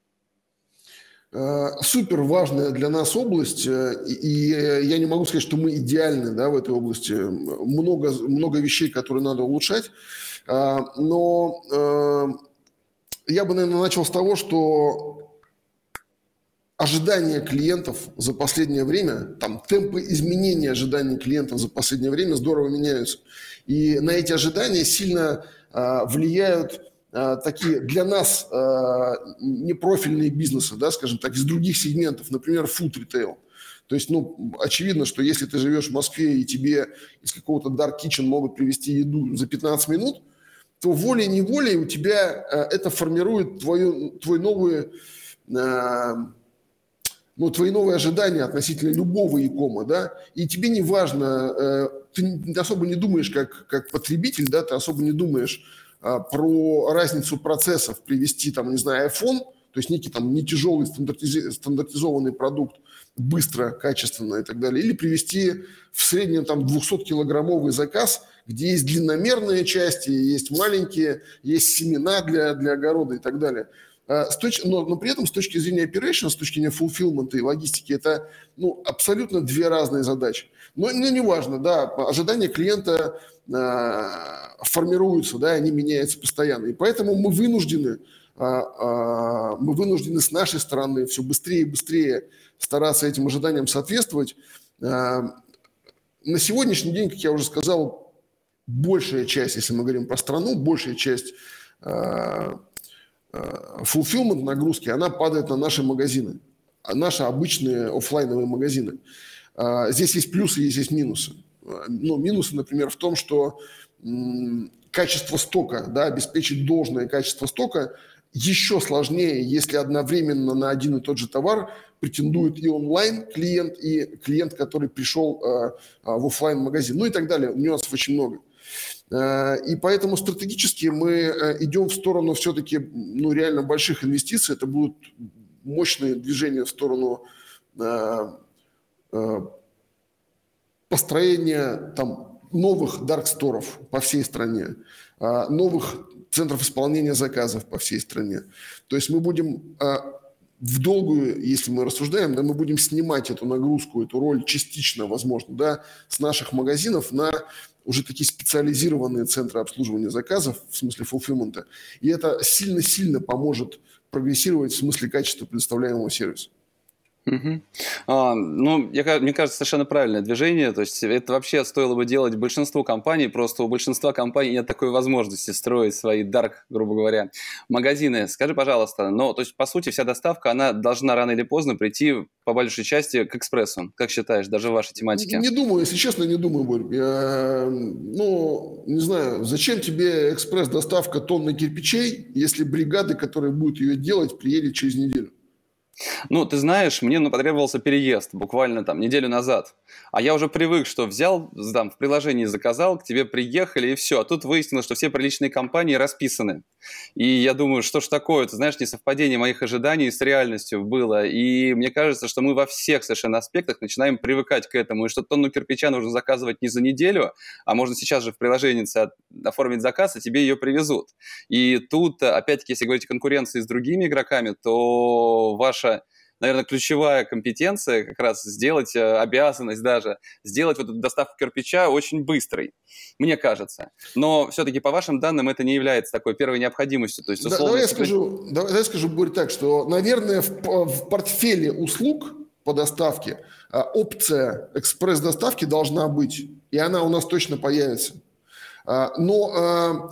Э, супер важная для нас область, э, и я не могу сказать, что мы идеальны да, в этой области. Много, много вещей, которые надо улучшать, э, но я бы, наверное, начал с того, что ожидания клиентов за последнее время, там темпы изменения ожиданий клиентов за последнее время здорово меняются. И на эти ожидания сильно а, влияют а, такие для нас а, непрофильные бизнесы, да, скажем так, из других сегментов, например, food retail. То есть, ну, очевидно, что если ты живешь в Москве и тебе из какого-то dark kitchen могут привезти еду за 15 минут, то волей-неволей у тебя это формирует твою, твой новый ну, твои новые ожидания относительно любого икома, да, и тебе не важно, э, ты особо не думаешь как, как потребитель, да, ты особо не думаешь а, про разницу процессов привести, там, не знаю, iPhone, то есть некий там не тяжелый стандартизи- стандартизованный продукт, быстро, качественно и так далее, или привести в среднем там 200-килограммовый заказ, где есть длинномерные части, есть маленькие, есть семена для, для огорода и так далее – с точ... но, но при этом с точки зрения operation, с точки зрения fulfillment и логистики, это ну, абсолютно две разные задачи. Но, но неважно, да, ожидания клиента э, формируются, да, они меняются постоянно. И поэтому мы вынуждены, э, э, мы вынуждены с нашей стороны все быстрее и быстрее стараться этим ожиданиям соответствовать. Э, на сегодняшний день, как я уже сказал, большая часть, если мы говорим про страну, большая часть э, Э, fulfillment нагрузки, она падает на наши магазины, а наши обычные офлайновые магазины. А, здесь есть плюсы, есть, есть минусы. Ну, минусы, например, в том, что качество стока, да, обеспечить должное качество стока еще сложнее, если одновременно на один и тот же товар претендует и онлайн клиент, и клиент, который пришел э, в офлайн магазин, ну и так далее. Нюансов очень много. Э, и поэтому стратегически мы э, идем в сторону все-таки ну, реально больших инвестиций. Это будут мощные движения в сторону э, построения там, новых дарксторов по всей стране, новых центров исполнения заказов по всей стране. То есть мы будем в долгую, если мы рассуждаем, да, мы будем снимать эту нагрузку, эту роль частично, возможно, да, с наших магазинов на уже такие специализированные центры обслуживания заказов, в смысле фулфилмента, и это сильно-сильно поможет прогрессировать в смысле качества предоставляемого сервиса. Угу. Ну, я, мне кажется, совершенно правильное движение. То есть это вообще стоило бы делать большинству компаний. Просто у большинства компаний нет такой возможности строить свои dark, грубо говоря, магазины. Скажи, пожалуйста, но то есть по сути вся доставка она должна рано или поздно прийти по большей части к экспрессу. Как считаешь, даже в вашей тематике? Не, не думаю, если честно, не думаю, Борь. Я, ну, не знаю, зачем тебе экспресс-доставка тонны кирпичей, если бригады, которые будут ее делать, приедет через неделю? Ну, ты знаешь, мне ну, потребовался переезд буквально там неделю назад. А я уже привык, что взял, там, в приложении заказал, к тебе приехали и все. А тут выяснилось, что все приличные компании расписаны. И я думаю, что ж такое, ты знаешь, несовпадение моих ожиданий с реальностью было. И мне кажется, что мы во всех совершенно аспектах начинаем привыкать к этому. И что тонну кирпича нужно заказывать не за неделю, а можно сейчас же в приложении оформить заказ, и тебе ее привезут. И тут, опять-таки, если говорить о конкуренции с другими игроками, то ваша наша, наверное, ключевая компетенция как раз сделать, э, обязанность даже, сделать вот эту доставку кирпича очень быстрой, мне кажется. Но все-таки, по вашим данным, это не является такой первой необходимостью. То есть, условно... давай, я скажу, давай, давай я скажу, Борь, так, что, наверное, в, в портфеле услуг по доставке а, опция экспресс-доставки должна быть, и она у нас точно появится. А, но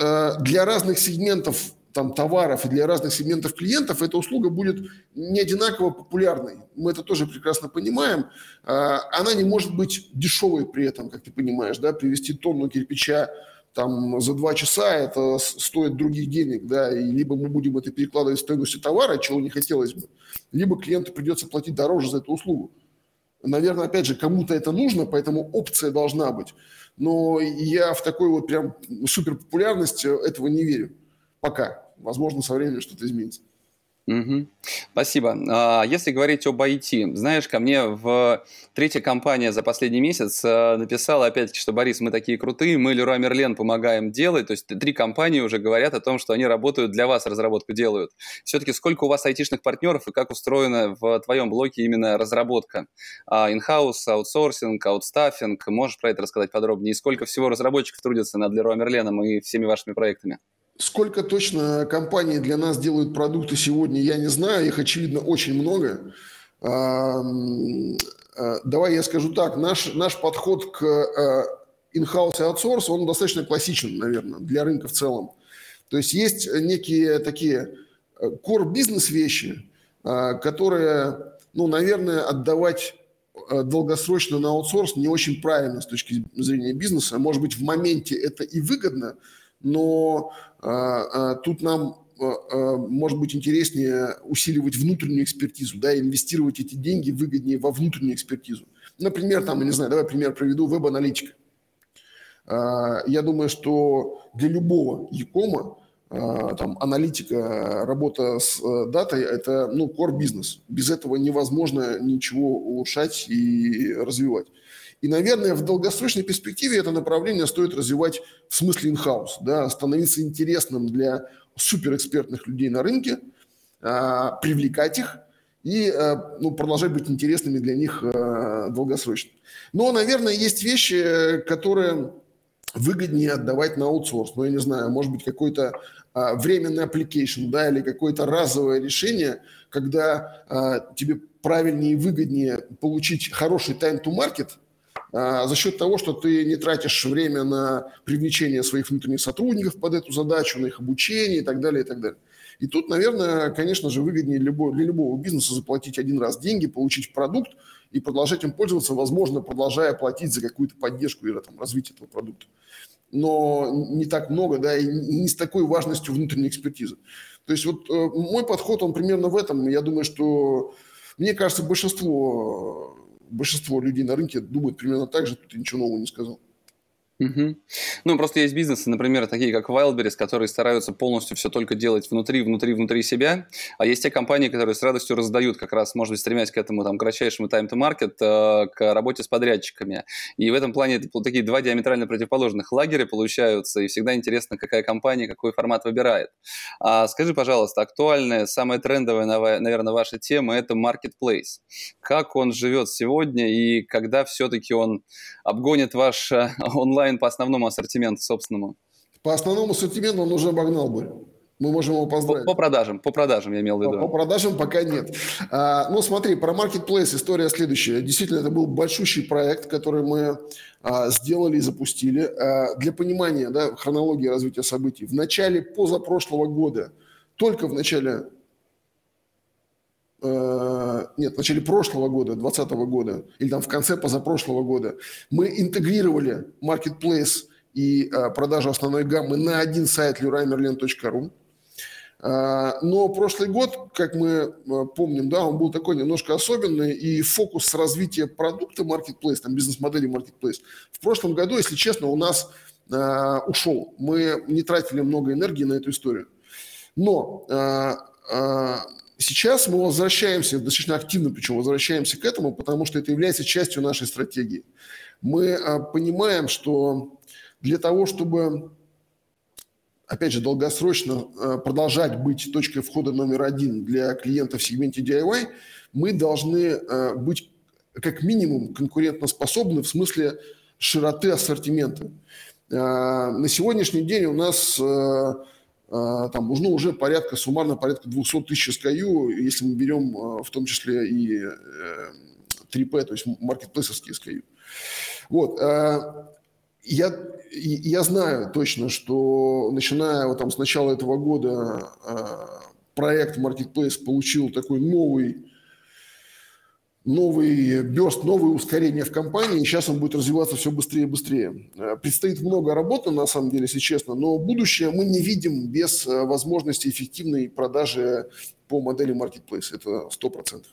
а, для разных сегментов там, товаров и для разных сегментов клиентов эта услуга будет не одинаково популярной. Мы это тоже прекрасно понимаем. А, она не может быть дешевой при этом, как ты понимаешь, да, привезти тонну кирпича там за два часа это стоит других денег, да, и либо мы будем это перекладывать в стоимость товара, чего не хотелось бы, либо клиенту придется платить дороже за эту услугу. Наверное, опять же, кому-то это нужно, поэтому опция должна быть. Но я в такой вот прям супер популярность этого не верю. Пока. Возможно, со временем что-то изменится. Угу. Спасибо. А, если говорить об IT, знаешь, ко мне в третья компания за последний месяц а, написала опять-таки, что Борис, мы такие крутые, мы Leroy Merlin помогаем делать, то есть три компании уже говорят о том, что они работают для вас, разработку делают. Все-таки сколько у вас айтишных партнеров и как устроена в твоем блоке именно разработка? In-house, аутсорсинг, аутстаффинг, можешь про это рассказать подробнее? И сколько всего разработчиков трудятся над Leroy Merlin и всеми вашими проектами? Сколько точно компании для нас делают продукты сегодня, я не знаю. Их, очевидно, очень много. А, давай я скажу так. Наш, наш подход к in-house и outsource, он достаточно классичен, наверное, для рынка в целом. То есть есть некие такие э, core бизнес вещи, которые, ну, наверное, отдавать э, долгосрочно на аутсорс не очень правильно с точки зрения бизнеса. Может быть, в моменте это и выгодно, но а, а, тут нам а, может быть интереснее усиливать внутреннюю экспертизу, да, инвестировать эти деньги выгоднее во внутреннюю экспертизу. Например, там, я не знаю, давай пример приведу, веб-аналитика. Я думаю, что для любого якома там, аналитика, работа с э, датой – это ну, core бизнес. Без этого невозможно ничего улучшать и развивать. И, наверное, в долгосрочной перспективе это направление стоит развивать в смысле in-house, да, становиться интересным для суперэкспертных людей на рынке, а, привлекать их и а, ну, продолжать быть интересными для них а, долгосрочно. Но, наверное, есть вещи, которые выгоднее отдавать на аутсорс. Ну, я не знаю, может быть, какой-то а, временный application, да, или какое-то разовое решение, когда а, тебе правильнее и выгоднее получить хороший time to market – за счет того, что ты не тратишь время на привлечение своих внутренних сотрудников под эту задачу, на их обучение и так далее, и так далее. И тут, наверное, конечно же, выгоднее для любого бизнеса заплатить один раз деньги, получить продукт и продолжать им пользоваться, возможно, продолжая платить за какую-то поддержку или там, развитие этого продукта. Но не так много, да, и не с такой важностью внутренней экспертизы. То есть вот э, мой подход, он примерно в этом. Я думаю, что, мне кажется, большинство большинство людей на рынке думают примерно так же, тут я ничего нового не сказал. Угу. Ну, просто есть бизнесы, например, такие как Wildberries, которые стараются полностью все только делать внутри, внутри, внутри себя, а есть те компании, которые с радостью раздают, как раз, может быть, стремясь к этому там кратчайшему time-to-market, э, к работе с подрядчиками. И в этом плане это такие два диаметрально противоположных лагеря получаются, и всегда интересно, какая компания, какой формат выбирает. А скажи, пожалуйста, актуальная, самая трендовая, наверное, ваша тема – это marketplace. Как он живет сегодня и когда все-таки он обгонит ваш э, онлайн онлайн по основному ассортименту собственному? По основному ассортименту он уже обогнал бы. Мы можем его поздравить. По, по продажам, по продажам я имел в виду. По, по продажам пока нет. А, ну, смотри, про Marketplace история следующая. Действительно, это был большущий проект, который мы а, сделали и запустили. А, для понимания да, хронологии развития событий. В начале позапрошлого года, только в начале нет, в начале прошлого года, 2020 года, или там в конце позапрошлого года, мы интегрировали Marketplace и э, продажу основной гаммы на один сайт luraymerlin.ru. Э, но прошлый год, как мы помним, да, он был такой немножко особенный, и фокус развития продукта Marketplace, там бизнес-модели Marketplace, в прошлом году, если честно, у нас ушел. Мы не тратили много энергии на эту историю. Но Сейчас мы возвращаемся, достаточно активно причем возвращаемся к этому, потому что это является частью нашей стратегии. Мы а, понимаем, что для того, чтобы, опять же, долгосрочно а, продолжать быть точкой входа номер один для клиентов в сегменте DIY, мы должны а, быть как минимум конкурентоспособны в смысле широты ассортимента. На сегодняшний день у нас там нужно уже порядка, суммарно порядка 200 тысяч SKU, если мы берем а, в том числе и 3P, э, то есть маркетплейсовские SKU. Вот. А, я, я знаю точно, что начиная вот там с начала этого года проект Marketplace получил такой новый новый бёрст, новое ускорение в компании, и сейчас он будет развиваться все быстрее и быстрее. Э, предстоит много работы, на самом деле, если честно, но будущее мы не видим без э, возможности эффективной продажи по модели Marketplace, это 100%.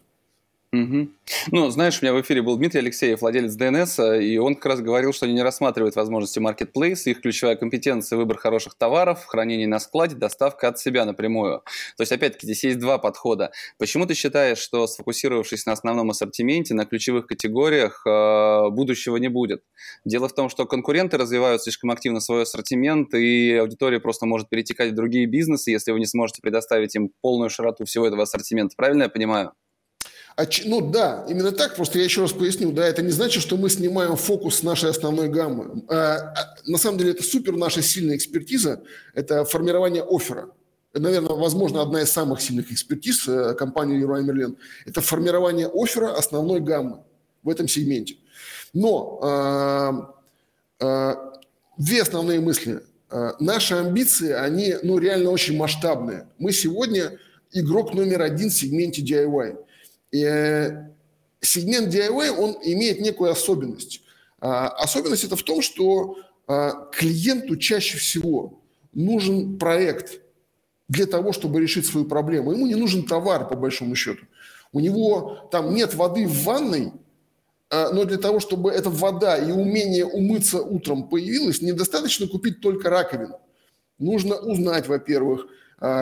Угу. Ну, знаешь, у меня в эфире был Дмитрий Алексеев, владелец DNS, и он как раз говорил, что они не рассматривают возможности Marketplace, их ключевая компетенция – выбор хороших товаров, хранение на складе, доставка от себя напрямую. То есть, опять-таки, здесь есть два подхода. Почему ты считаешь, что сфокусировавшись на основном ассортименте, на ключевых категориях, э, будущего не будет? Дело в том, что конкуренты развивают слишком активно свой ассортимент, и аудитория просто может перетекать в другие бизнесы, если вы не сможете предоставить им полную широту всего этого ассортимента. Правильно я понимаю? Ну да, именно так. Просто я еще раз поясню. Да, это не значит, что мы снимаем фокус с нашей основной гаммы. А, а, на самом деле это супер наша сильная экспертиза. Это формирование оффера. Наверное, возможно, одна из самых сильных экспертиз э, компании Leroy Merlin. Это формирование оффера основной гаммы в этом сегменте. Но две основные мысли. Наши амбиции, они ну, реально очень масштабные. Мы сегодня игрок номер один в сегменте DIY. Э, сегмент DIY, он имеет некую особенность. А, особенность это в том, что а, клиенту чаще всего нужен проект для того, чтобы решить свою проблему. Ему не нужен товар, по большому счету. У него там нет воды в ванной, а, но для того, чтобы эта вода и умение умыться утром появилось, недостаточно купить только раковину. Нужно узнать, во-первых,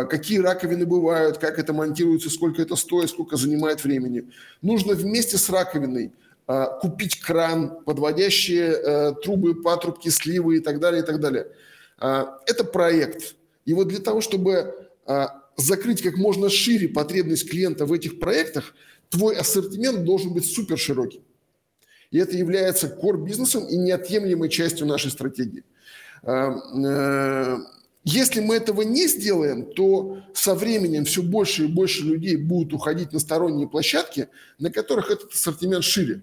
какие раковины бывают, как это монтируется, сколько это стоит, сколько занимает времени. Нужно вместе с раковиной а, купить кран, подводящие э, трубы, патрубки, сливы и так далее, и так далее. А, это проект. И вот для того, чтобы закрыть как можно шире потребность клиента в этих проектах, твой ассортимент должен быть супер широкий. И это является core-бизнесом и неотъемлемой частью нашей стратегии. Если мы этого не сделаем, то со временем все больше и больше людей будут уходить на сторонние площадки, на которых этот ассортимент шире.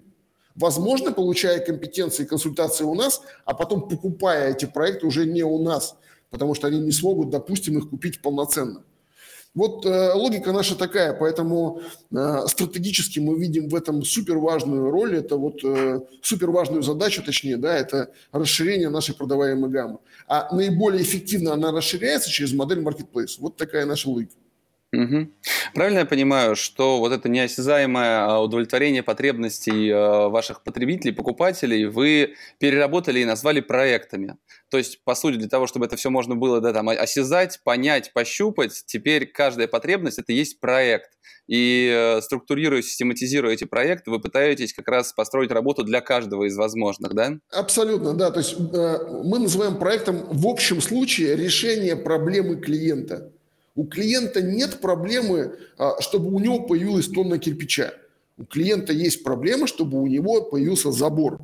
Возможно, получая компетенции и консультации у нас, а потом покупая эти проекты уже не у нас, потому что они не смогут, допустим, их купить полноценно. Вот э, логика наша такая, поэтому э, стратегически мы видим в этом супер важную роль, это вот э, супер важную задачу, точнее, да, это расширение нашей продаваемой гаммы. А наиболее эффективно она расширяется через модель Marketplace. Вот такая наша логика. Угу. Правильно я понимаю, что вот это неосязаемое а, удовлетворение потребностей э, ваших потребителей, покупателей вы переработали и назвали проектами. То есть, по сути, для того, чтобы это все можно было да, там, осязать, понять, пощупать, теперь каждая потребность – это есть проект. И э, структурируя, систематизируя эти проекты, вы пытаетесь как раз построить работу для каждого из возможных, да? Абсолютно, да. То есть э, мы называем проектом в общем случае решение проблемы клиента – у клиента нет проблемы, а, чтобы у него появилась тонна кирпича. У клиента есть проблема, чтобы у него появился забор.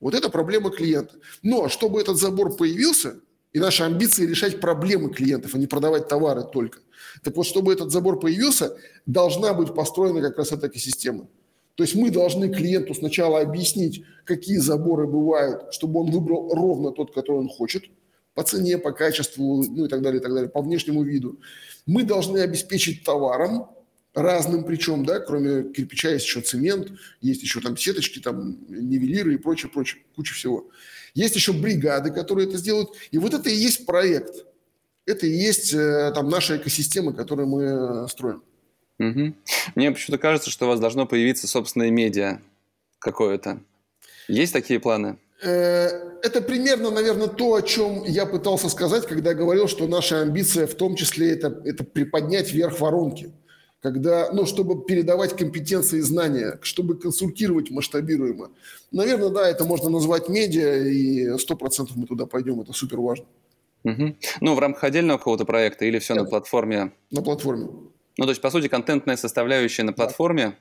Вот это проблема клиента. Но чтобы этот забор появился, и наша амбиция решать проблемы клиентов, а не продавать товары только. Так вот, чтобы этот забор появился, должна быть построена как раз эта экосистема. То есть мы должны клиенту сначала объяснить, какие заборы бывают, чтобы он выбрал ровно тот, который он хочет – по цене, по качеству, ну и так далее, и так далее, по внешнему виду. Мы должны обеспечить товаром, разным причем, да, кроме кирпича есть еще цемент, есть еще там сеточки, там нивелиры и прочее, прочее, куча всего. Есть еще бригады, которые это сделают. И вот это и есть проект. Это и есть э, там наша экосистема, которую мы э, строим. Угу. Мне почему-то кажется, что у вас должно появиться собственное медиа какое-то. Есть такие планы? Э, это примерно, наверное, то, о чем я пытался сказать, когда говорил, что наша амбиция в том числе это, это приподнять вверх воронки. Когда, ну, чтобы передавать компетенции и знания, чтобы консультировать масштабируемо. Наверное, да, это можно назвать медиа, и сто процентов мы туда пойдем, это супер важно. Угу. Ну, в рамках отдельного какого-то проекта или все Нет, на платформе? На платформе. Ну, то есть, по сути, контентная составляющая на платформе,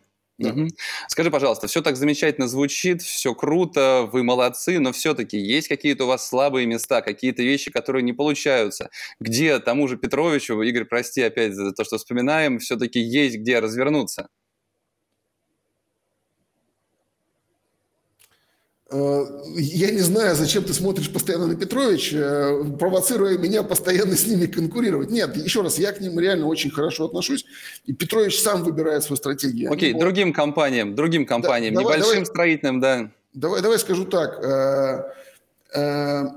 Скажи, пожалуйста, все так замечательно звучит, все круто, вы молодцы, но все-таки есть какие-то у вас слабые места, какие-то вещи, которые не получаются, где тому же Петровичу, Игорь, прости опять за то, что вспоминаем, все-таки есть где развернуться? Я не знаю, зачем ты смотришь постоянно на Петрович, э, провоцируя меня постоянно с ними конкурировать. Нет, еще раз, я к ним реально очень хорошо отношусь, и Петрович сам выбирает свою стратегию. Окей, okay, другим компаниям, другим компаниям, да, небольшим давай, строительным, да. Давай, давай скажу так. Э,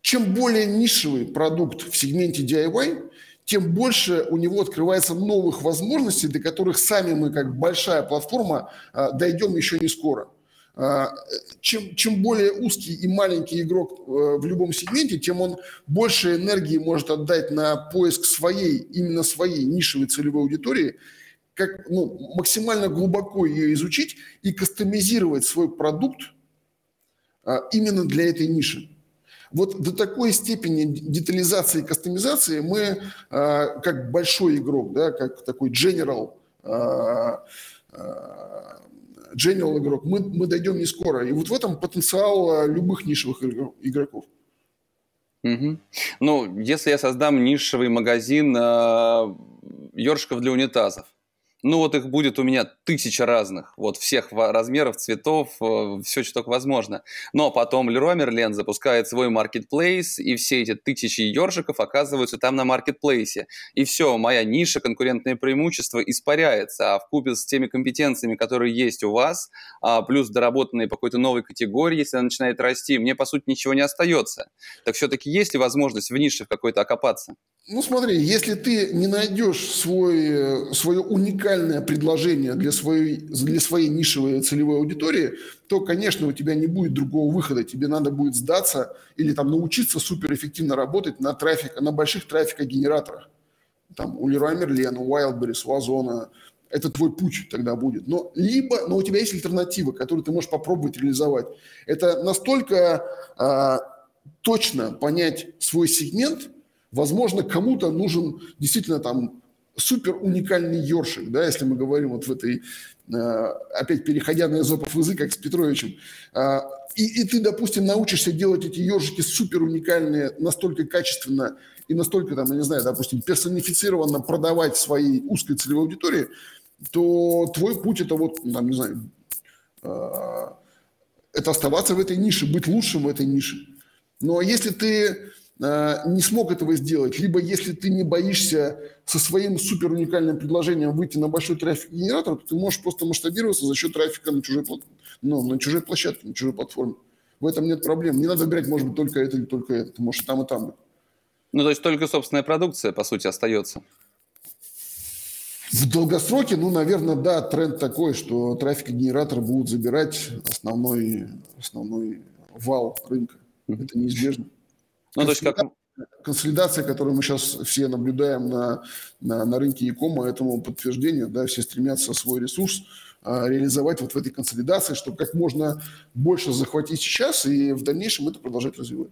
чем более нишевый продукт в сегменте DIY, тем больше у него открывается новых возможностей, до которых сами мы, как большая платформа, дойдем еще не скоро. А, чем, чем более узкий и маленький игрок э, в любом сегменте, тем он больше энергии может отдать на поиск своей, именно своей нишевой целевой аудитории, как ну, максимально глубоко ее изучить и кастомизировать свой продукт а, именно для этой ниши. Вот до такой степени детализации и кастомизации мы, а, как большой игрок, да, как такой general, general игрок, мы, мы дойдем не скоро. И вот в этом потенциал э, любых нишевых игроков. Угу. Ну, если я создам нишевый магазин э, ёршиков для унитазов, ну вот их будет у меня тысяча разных, вот всех размеров, цветов, э, все, что только возможно. Но потом Leroy Merlin запускает свой маркетплейс, и все эти тысячи ёршиков оказываются там на маркетплейсе. И все, моя ниша, конкурентное преимущество испаряется, а в купе с теми компетенциями, которые есть у вас, а плюс доработанные по какой-то новой категории, если она начинает расти, мне, по сути, ничего не остается. Так все-таки есть ли возможность в нише какой-то окопаться? Ну, смотри, если ты не найдешь свой, э, свое уникальное предложение для своей, для своей нишевой целевой аудитории, то, конечно, у тебя не будет другого выхода. Тебе надо будет сдаться или там научиться суперэффективно работать на, трафик, на больших трафикогенераторах. Там у Leroy Merlin, у Wildberries, у Озона. Это твой путь тогда будет. Но, либо, но у тебя есть альтернатива, которую ты можешь попробовать реализовать. Это настолько а, точно понять свой сегмент – Возможно, кому-то нужен действительно там супер уникальный ёршик, да, если мы говорим вот в этой, э, опять переходя на эзопов язык, как с Петровичем, а, и, и ты, допустим, научишься делать эти ёршики супер уникальные, настолько качественно и настолько, там, я не знаю, допустим, персонифицированно продавать своей узкой целевой аудитории, то твой путь это вот, там, не знаю, э, это оставаться в этой нише, быть лучшим в этой нише. Но если ты не смог этого сделать, либо если ты не боишься со своим супер уникальным предложением выйти на большой трафик-генератор, то ты можешь просто масштабироваться за счет трафика на чужой, ну, на чужой площадке, на чужой платформе. В этом нет проблем. Не надо выбирать, может быть, только это или только это. Ты можешь и там, и там быть. Ну, то есть только собственная продукция, по сути, остается. В долгосроке, ну, наверное, да, тренд такой, что трафик-генераторы будут забирать основной, основной вал рынка. Это неизбежно. Ну, то есть как... Консолидация, которую мы сейчас все наблюдаем на, на, на рынке Якома, этому подтверждение, да, все стремятся свой ресурс а, реализовать вот в этой консолидации, чтобы как можно больше захватить сейчас и в дальнейшем это продолжать развивать.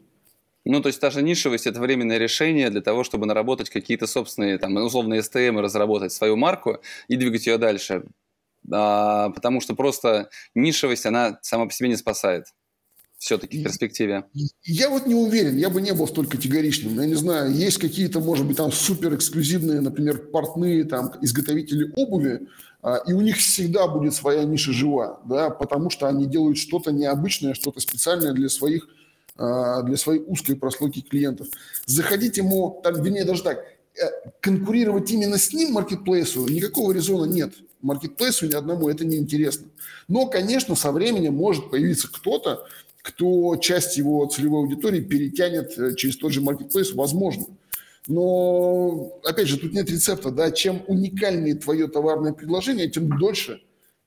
Ну, то есть та же нишевость – это временное решение для того, чтобы наработать какие-то собственные, там, условные и разработать свою марку и двигать ее дальше. А, потому что просто нишевость, она сама по себе не спасает все-таки в перспективе? Я вот не уверен, я бы не был столь категоричным. Я не знаю, есть какие-то, может быть, там супер эксклюзивные, например, портные, там, изготовители обуви, а, и у них всегда будет своя ниша жива, да, потому что они делают что-то необычное, что-то специальное для своих а, для своей узкой прослойки клиентов. Заходить ему, там, вернее, даже так, э, конкурировать именно с ним, маркетплейсу, никакого резона нет. Маркетплейсу ни одному это не интересно. Но, конечно, со временем может появиться кто-то, кто часть его целевой аудитории перетянет э, через тот же маркетплейс, возможно. Но, опять же, тут нет рецепта, да, чем уникальнее твое товарное предложение, тем дольше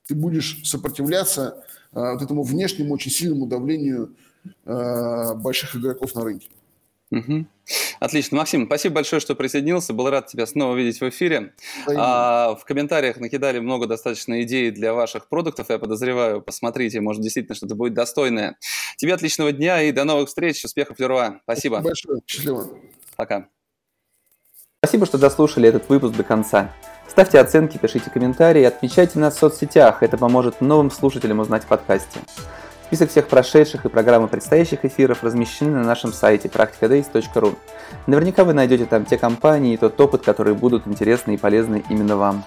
ты будешь сопротивляться э, вот этому внешнему очень сильному давлению э, больших игроков на рынке. Угу. Отлично. Максим, спасибо большое, что присоединился. Был рад тебя снова видеть в эфире. А, в комментариях накидали много достаточно идей для ваших продуктов. Я подозреваю, посмотрите, может действительно что-то будет достойное. Тебе отличного дня и до новых встреч. Успехов, Леруа. Спасибо. Спасибо большое. Счастливо. Пока. Спасибо, что дослушали этот выпуск до конца. Ставьте оценки, пишите комментарии, отмечайте нас в соцсетях. Это поможет новым слушателям узнать в подкасте. Список всех прошедших и программы предстоящих эфиров размещены на нашем сайте practicadays.ru. Наверняка вы найдете там те компании и тот опыт, которые будут интересны и полезны именно вам.